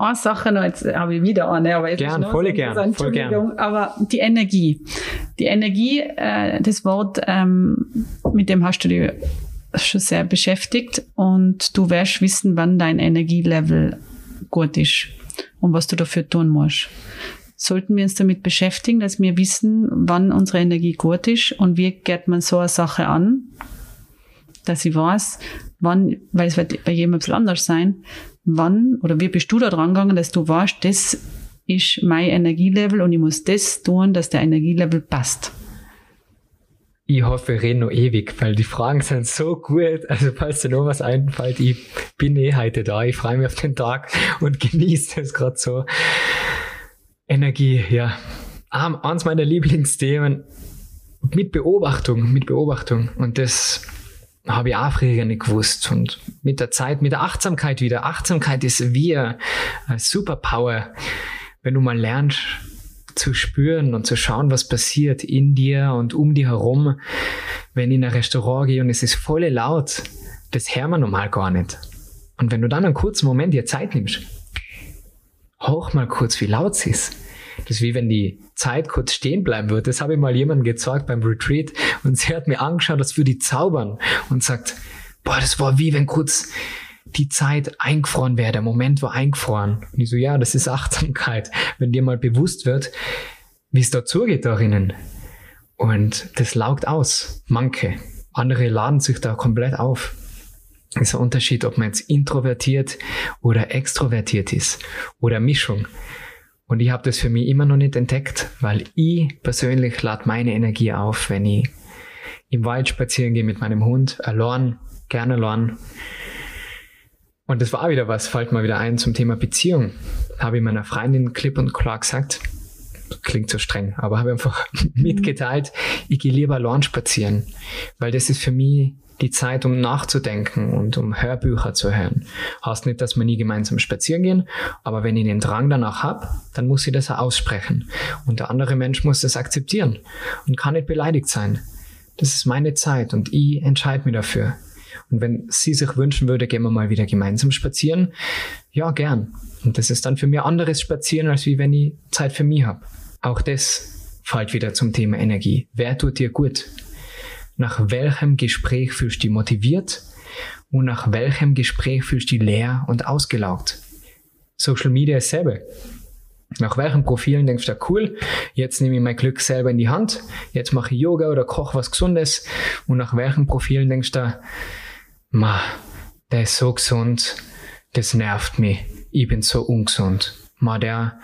Eine Sache noch, jetzt habe ich wieder eine, aber jetzt gern, voll so gern, voll gern. Aber die Energie. Die Energie, äh, das Wort, ähm, mit dem hast du dich schon sehr beschäftigt und du wirst wissen, wann dein Energielevel gut ist und was du dafür tun musst. Sollten wir uns damit beschäftigen, dass wir wissen, wann unsere Energie gut ist und wie geht man so eine Sache an, dass ich weiß, wann, weil es wird bei jedem ein bisschen anders sein, wann oder wie bist du da dran gegangen, dass du weißt, das ist mein Energielevel und ich muss das tun, dass der Energielevel passt. Ich hoffe, wir reden noch ewig, weil die Fragen sind so gut. Also, falls dir noch was einfällt, ich bin eh heute da. Ich freue mich auf den Tag und genieße es gerade so. Energie, ja. Eins meiner Lieblingsthemen mit Beobachtung, mit Beobachtung. Und das habe ich auch früher nicht gewusst. Und mit der Zeit, mit der Achtsamkeit wieder. Achtsamkeit ist wie eine Superpower. Wenn du mal lernst, zu spüren und zu schauen, was passiert in dir und um dir herum, wenn ich in ein Restaurant gehe und es ist voll laut, das hört man normal gar nicht. Und wenn du dann einen kurzen Moment dir Zeit nimmst, hoch mal kurz, wie laut es ist. Das ist wie wenn die Zeit kurz stehen bleiben würde. Das habe ich mal jemandem gezeigt beim Retreat und sie hat mir angeschaut, als würde die zaubern und sagt, boah, das war wie wenn kurz die Zeit eingefroren wäre, der Moment war eingefroren. Und ich so, ja, das ist Achtsamkeit. Wenn dir mal bewusst wird, wie es da zugeht darinnen. Und das laugt aus. Manche. Andere laden sich da komplett auf. Das ist ein Unterschied, ob man jetzt introvertiert oder extrovertiert ist. Oder Mischung. Und ich habe das für mich immer noch nicht entdeckt, weil ich persönlich lade meine Energie auf, wenn ich im Wald spazieren gehe mit meinem Hund, allein, gerne allein und das war wieder was, fällt mal wieder ein zum Thema Beziehung. Habe ich meiner Freundin klipp und klar gesagt, klingt so streng, aber habe einfach mitgeteilt, ich gehe lieber allein spazieren, weil das ist für mich die Zeit, um nachzudenken und um Hörbücher zu hören. Heißt nicht, dass wir nie gemeinsam spazieren gehen, aber wenn ich den Drang danach habe, dann muss ich das auch aussprechen. Und der andere Mensch muss das akzeptieren und kann nicht beleidigt sein. Das ist meine Zeit und ich entscheide mich dafür. Und wenn sie sich wünschen würde, gehen wir mal wieder gemeinsam spazieren, ja, gern. Und das ist dann für mich anderes Spazieren, als wie wenn ich Zeit für mich habe. Auch das fällt wieder zum Thema Energie. Wer tut dir gut? Nach welchem Gespräch fühlst du dich motiviert? Und nach welchem Gespräch fühlst du dich leer und ausgelaugt? Social Media ist selber. Nach welchen Profilen denkst du, cool, jetzt nehme ich mein Glück selber in die Hand, jetzt mache ich Yoga oder koche was Gesundes. Und nach welchen Profilen denkst du, ma, der ist so gesund, das nervt mich, ich bin so ungesund. Ma, der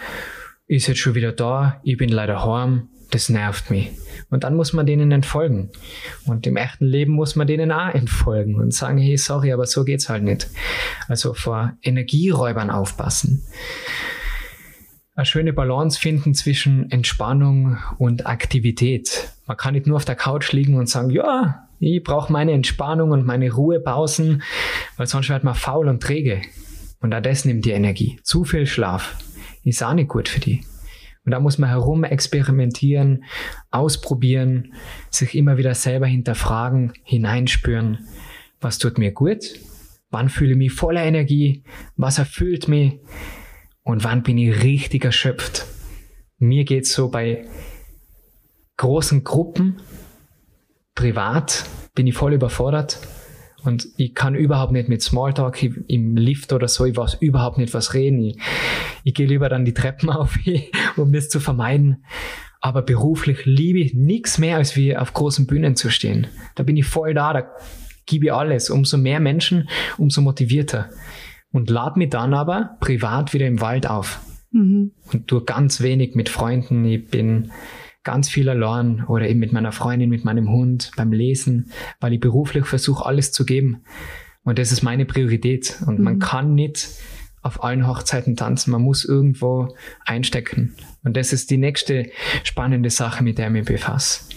ist jetzt schon wieder da, ich bin leider heim, das nervt mich. Und dann muss man denen entfolgen. Und im echten Leben muss man denen auch entfolgen und sagen, hey, sorry, aber so geht's halt nicht. Also vor Energieräubern aufpassen. Eine schöne Balance finden zwischen Entspannung und Aktivität. Man kann nicht nur auf der Couch liegen und sagen, ja, ich brauche meine Entspannung und meine Ruhepausen, weil sonst wird man faul und träge. Und auch das nimmt die Energie. Zu viel Schlaf ist auch nicht gut für die. Und da muss man herum experimentieren, ausprobieren, sich immer wieder selber hinterfragen, hineinspüren, was tut mir gut, wann fühle ich mich voller Energie, was erfüllt mich und wann bin ich richtig erschöpft. Mir geht's so bei großen Gruppen, privat bin ich voll überfordert und ich kann überhaupt nicht mit Smalltalk im Lift oder so, ich weiß überhaupt nicht was reden. Ich, ich gehe lieber dann die Treppen auf, um das zu vermeiden. Aber beruflich liebe ich nichts mehr, als wie auf großen Bühnen zu stehen. Da bin ich voll da, da gebe ich alles. Umso mehr Menschen, umso motivierter. Und lad mich dann aber privat wieder im Wald auf. Mhm. Und tue ganz wenig mit Freunden. Ich bin ganz viel allein oder eben mit meiner Freundin, mit meinem Hund, beim Lesen, weil ich beruflich versuche, alles zu geben. Und das ist meine Priorität. Und mhm. man kann nicht auf allen Hochzeiten tanzen. Man muss irgendwo einstecken. Und das ist die nächste spannende Sache, mit der ich mich befasse.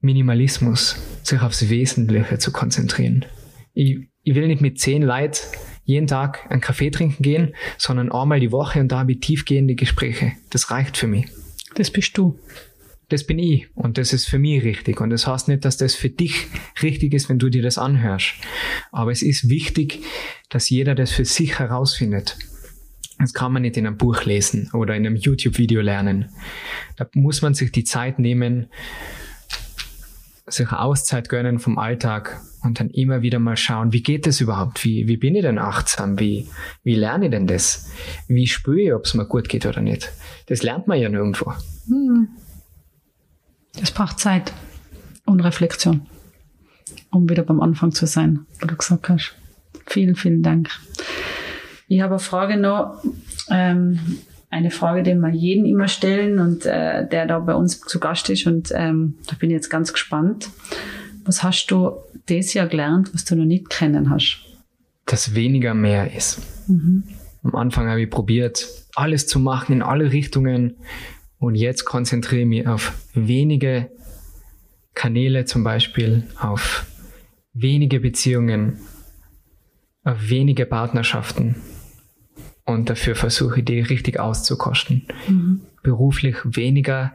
Minimalismus, sich aufs Wesentliche zu konzentrieren. Ich, ich will nicht mit zehn Leuten jeden Tag einen Kaffee trinken gehen, sondern einmal die Woche und da habe ich tiefgehende Gespräche. Das reicht für mich. Das bist du. Das bin ich und das ist für mich richtig. Und das heißt nicht, dass das für dich richtig ist, wenn du dir das anhörst. Aber es ist wichtig, dass jeder das für sich herausfindet. Das kann man nicht in einem Buch lesen oder in einem YouTube-Video lernen. Da muss man sich die Zeit nehmen, sich Auszeit gönnen vom Alltag und dann immer wieder mal schauen, wie geht das überhaupt? Wie, wie bin ich denn achtsam? Wie, wie lerne ich denn das? Wie spüre ich, ob es mir gut geht oder nicht? Das lernt man ja nirgendwo. Das braucht Zeit und Reflexion, um wieder beim Anfang zu sein, wo du gesagt hast. Vielen, vielen Dank. Ich habe eine Frage noch, ähm, eine Frage, die wir jeden immer stellen und äh, der da bei uns zu Gast ist und ähm, da bin ich jetzt ganz gespannt. Was hast du dieses Jahr gelernt, was du noch nicht kennen hast? Dass weniger mehr ist. Am Anfang habe ich probiert, alles zu machen in alle Richtungen und jetzt konzentriere ich mich auf wenige Kanäle zum Beispiel, auf wenige Beziehungen, auf wenige Partnerschaften und dafür versuche ich die richtig auszukosten. Beruflich weniger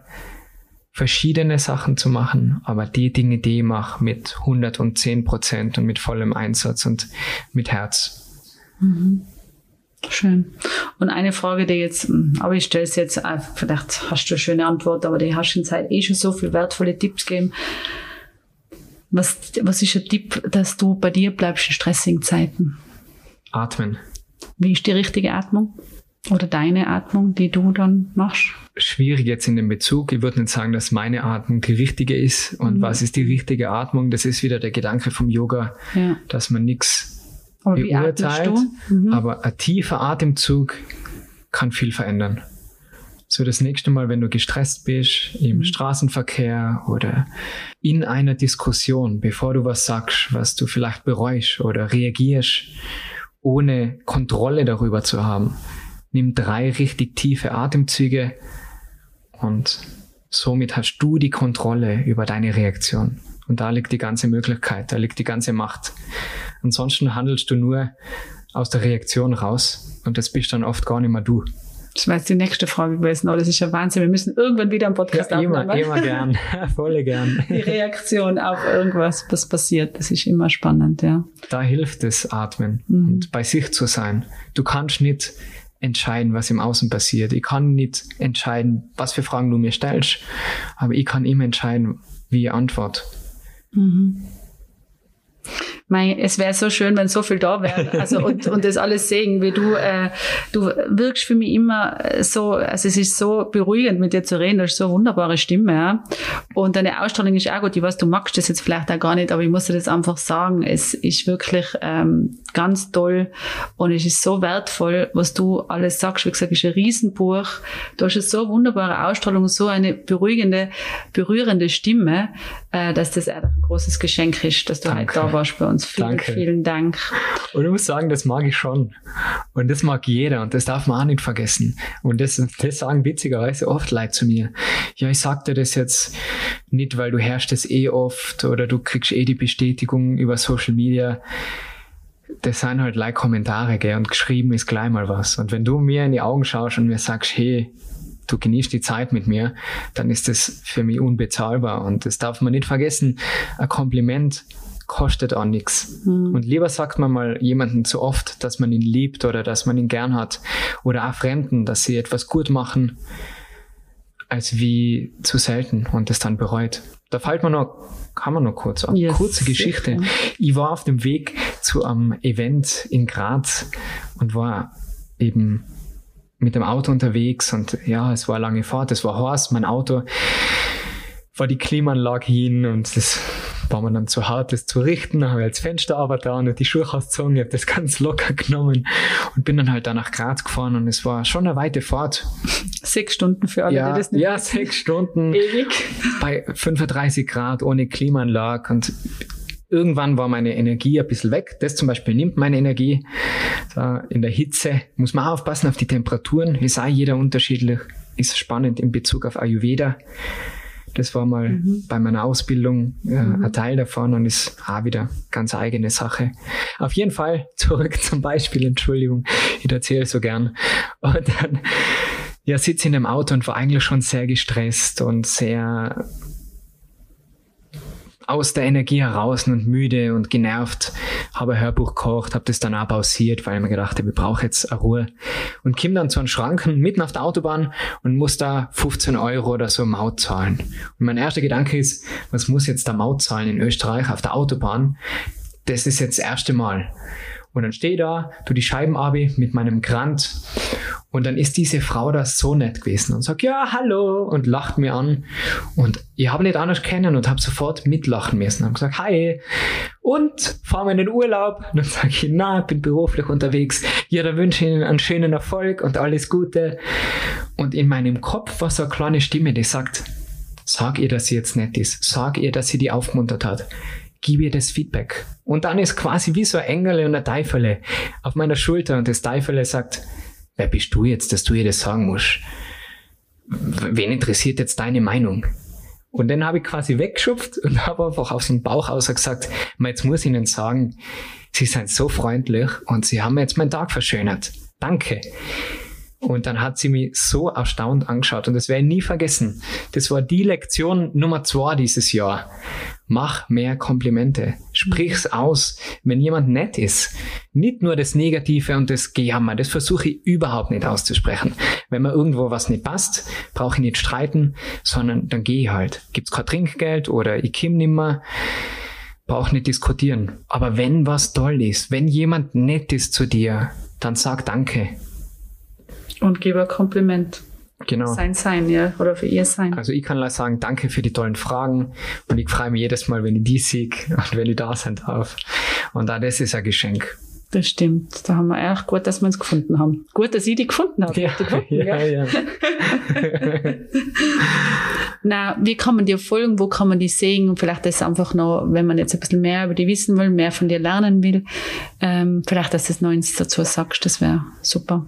verschiedene Sachen zu machen, aber die Dinge, die ich mache, mit 110 Prozent und mit vollem Einsatz und mit Herz. Schön. Und eine Frage, die jetzt, aber ich stelle es jetzt, äh, vielleicht hast du eine schöne Antwort, aber die hast in Zeit eh schon so viele wertvolle Tipps gegeben. Was, was ist ein Tipp, dass du bei dir bleibst in stressigen Zeiten? Atmen. Wie ist die richtige Atmung? Oder deine Atmung, die du dann machst? Schwierig jetzt in dem Bezug. Ich würde nicht sagen, dass meine Atmung die richtige ist. Und was ist die richtige Atmung? Das ist wieder der Gedanke vom Yoga, Ja. dass man nichts Aber beurteilt. du? Mhm. Aber ein tiefer Atemzug kann viel verändern. So das nächste Mal, wenn du gestresst bist Mhm. im Straßenverkehr oder in einer Diskussion, bevor du was sagst, was du vielleicht bereust oder reagierst, ohne Kontrolle darüber zu haben, nimm drei richtig tiefe Atemzüge und somit hast du die Kontrolle über deine Reaktion. Und da liegt die ganze Möglichkeit, da liegt die ganze Macht. Ansonsten handelst du nur aus der Reaktion raus und das bist dann oft gar nicht mehr du. Das wäre jetzt die nächste Frage gewesen. Oh, das ist ja Wahnsinn. Wir müssen irgendwann wieder einen Podcast Ja, immer, aufnehmen. immer gern, voll gern. Die Reaktion auf irgendwas, was passiert, das ist immer spannend, ja. Da hilft es Atmen Mhm. und bei sich zu sein. Du kannst nicht entscheiden, was im Außen passiert. Ich kann nicht entscheiden, was für Fragen du mir stellst, aber ich kann immer entscheiden, wie ich antworte. Mei, es wäre so schön, wenn so viel da wäre. Also und, und das alles sehen, wie du, äh, du wirkst für mich immer äh, so, also es ist so beruhigend, mit dir zu reden, du hast so eine wunderbare Stimme. Ja? Und deine Ausstrahlung ist auch gut. Ich weiß, du magst das jetzt vielleicht auch gar nicht, aber ich muss dir das einfach sagen. Es ist wirklich ähm, ganz toll und es ist so wertvoll, was du alles sagst. Wie gesagt, es ist ein Riesenbuch. Du hast eine so wunderbare Ausstrahlung, so eine beruhigende, berührende Stimme, äh, dass das einfach ein großes Geschenk ist, dass du Danke. heute da warst bei uns. Vielen, Danke. vielen Dank. Und ich muss sagen, das mag ich schon. Und das mag jeder und das darf man auch nicht vergessen. Und das, das sagen witzigerweise oft Leute zu mir. Ja, ich sag dir das jetzt nicht, weil du herrschst es eh oft oder du kriegst eh die Bestätigung über Social Media. Das sind halt like Kommentare, gell, und geschrieben ist gleich mal was. Und wenn du mir in die Augen schaust und mir sagst, hey, du genießt die Zeit mit mir, dann ist das für mich unbezahlbar. Und das darf man nicht vergessen. Ein Kompliment kostet auch nichts. Und lieber sagt man mal jemanden zu oft, dass man ihn liebt oder dass man ihn gern hat. Oder auch Fremden, dass sie etwas gut machen, als wie zu selten und das dann bereut. Da fällt mir noch, kann man noch kurz ab. Ja, Kurze sicher. Geschichte. Ich war auf dem Weg zu einem Event in Graz und war eben mit dem Auto unterwegs und ja, es war eine lange Fahrt, es war heiß, mein Auto war die Klimaanlage hin und das war mir dann zu hart, das zu richten. Dann habe ich das Fenster aber da und die Schuhe ausgezogen, ich habe das ganz locker genommen und bin dann halt da nach Graz gefahren und es war schon eine weite Fahrt. Sechs Stunden für alle, ja, die das nicht ja, wissen. sechs Stunden Ewig. bei 35 Grad ohne Klimaanlage und irgendwann war meine Energie ein bisschen weg. Das zum Beispiel nimmt meine Energie. So, in der Hitze muss man aufpassen auf die Temperaturen. Ist auch jeder unterschiedlich. Ist spannend in Bezug auf Ayurveda. Das war mal mhm. bei meiner Ausbildung äh, mhm. ein Teil davon und ist auch wieder ganz eigene Sache. Auf jeden Fall zurück zum Beispiel, Entschuldigung, ich erzähle so gern. Und dann ja, sitze in dem Auto und war eigentlich schon sehr gestresst und sehr aus der Energie heraus und müde und genervt, habe ein Hörbuch gekocht, habe das dann auch pausiert, weil ich mir gedacht habe, ich brauche jetzt eine Ruhe. Und komme dann zu einem Schranken mitten auf der Autobahn und muss da 15 Euro oder so Maut zahlen. Und mein erster Gedanke ist, was muss jetzt der Maut zahlen in Österreich auf der Autobahn? Das ist jetzt das erste Mal. Und dann stehe ich da, tu die Scheiben ab mit meinem Grant und dann ist diese Frau da so nett gewesen und sagt, ja, hallo und lacht mir an. Und ich habe nicht anders kennen und habe sofort mitlachen müssen. Habe gesagt, hi und fahren wir in den Urlaub? Und dann sage ich, na, bin beruflich unterwegs. Ja, dann wünsche ich Ihnen einen schönen Erfolg und alles Gute. Und in meinem Kopf war so eine kleine Stimme, die sagt, sag ihr, dass sie jetzt nett ist. Sag ihr, dass sie die aufgemuntert hat gib ihr das Feedback. Und dann ist quasi wie so ein Engel und ein Teufel auf meiner Schulter und das Teufel sagt, wer bist du jetzt, dass du ihr das sagen musst? Wen interessiert jetzt deine Meinung? Und dann habe ich quasi weggeschupft und habe einfach aus dem Bauch aus gesagt, jetzt muss ich Ihnen sagen, Sie sind so freundlich und Sie haben jetzt meinen Tag verschönert. Danke. Und dann hat sie mich so erstaunt angeschaut und das werde ich nie vergessen. Das war die Lektion Nummer zwei dieses Jahr. Mach mehr Komplimente. Sprich's aus, wenn jemand nett ist. Nicht nur das Negative und das Gejammer. Das versuche ich überhaupt nicht auszusprechen. Wenn mir irgendwo was nicht passt, brauche ich nicht streiten, sondern dann gehe ich halt. Gibt's kein Trinkgeld oder ich komm nimmer brauche nicht diskutieren. Aber wenn was toll ist, wenn jemand nett ist zu dir, dann sag Danke. Und gebe ein Kompliment. Genau. Sein Sein, ja, oder für ihr Sein. Also ich kann sagen, danke für die tollen Fragen und ich freue mich jedes Mal, wenn ich die sehe und wenn ich da sein darf. Und auch das ist ein Geschenk. Das stimmt. Da haben wir echt gut, dass wir uns gefunden haben. Gut, dass ich die gefunden habe. Ja, gefunden, ja, ja. Na, wie kann man dir folgen? Wo kann man die sehen? Vielleicht das einfach noch, wenn man jetzt ein bisschen mehr über die wissen will, mehr von dir lernen will. Ähm, vielleicht, dass du das noch eins dazu sagst, das wäre super.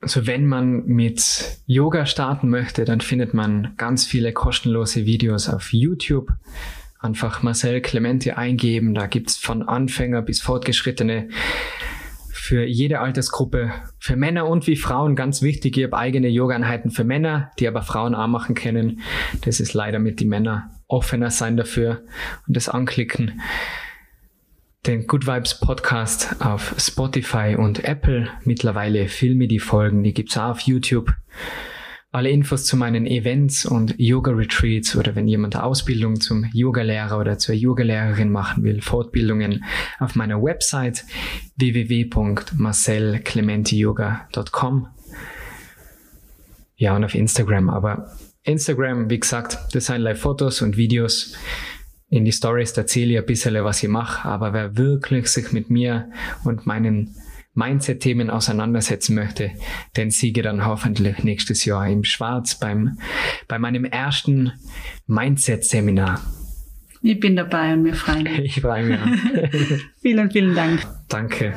Also wenn man mit Yoga starten möchte, dann findet man ganz viele kostenlose Videos auf YouTube. Einfach Marcel Clemente eingeben, da gibt's von Anfänger bis Fortgeschrittene für jede Altersgruppe, für Männer und wie Frauen ganz wichtig. Ich habe eigene Yoga-Einheiten für Männer, die aber Frauen auch machen können. Das ist leider mit die Männer offener sein dafür und das anklicken den Good Vibes Podcast auf Spotify und Apple. Mittlerweile filme die Folgen, die gibt's auch auf YouTube. Alle Infos zu meinen Events und Yoga-Retreats oder wenn jemand Ausbildung zum Yogalehrer oder zur Yogalehrerin machen will, Fortbildungen auf meiner Website www.marcelclementiyoga.com. Ja, und auf Instagram. Aber Instagram, wie gesagt, das sind Live-Fotos und Videos in die Stories erzähle ich ein bisschen, was ich mache, aber wer wirklich sich mit mir und meinen Mindset-Themen auseinandersetzen möchte, den siege dann hoffentlich nächstes Jahr im Schwarz beim, bei meinem ersten Mindset-Seminar. Ich bin dabei und wir freuen uns. Ich freue mich. vielen, vielen Dank. Danke.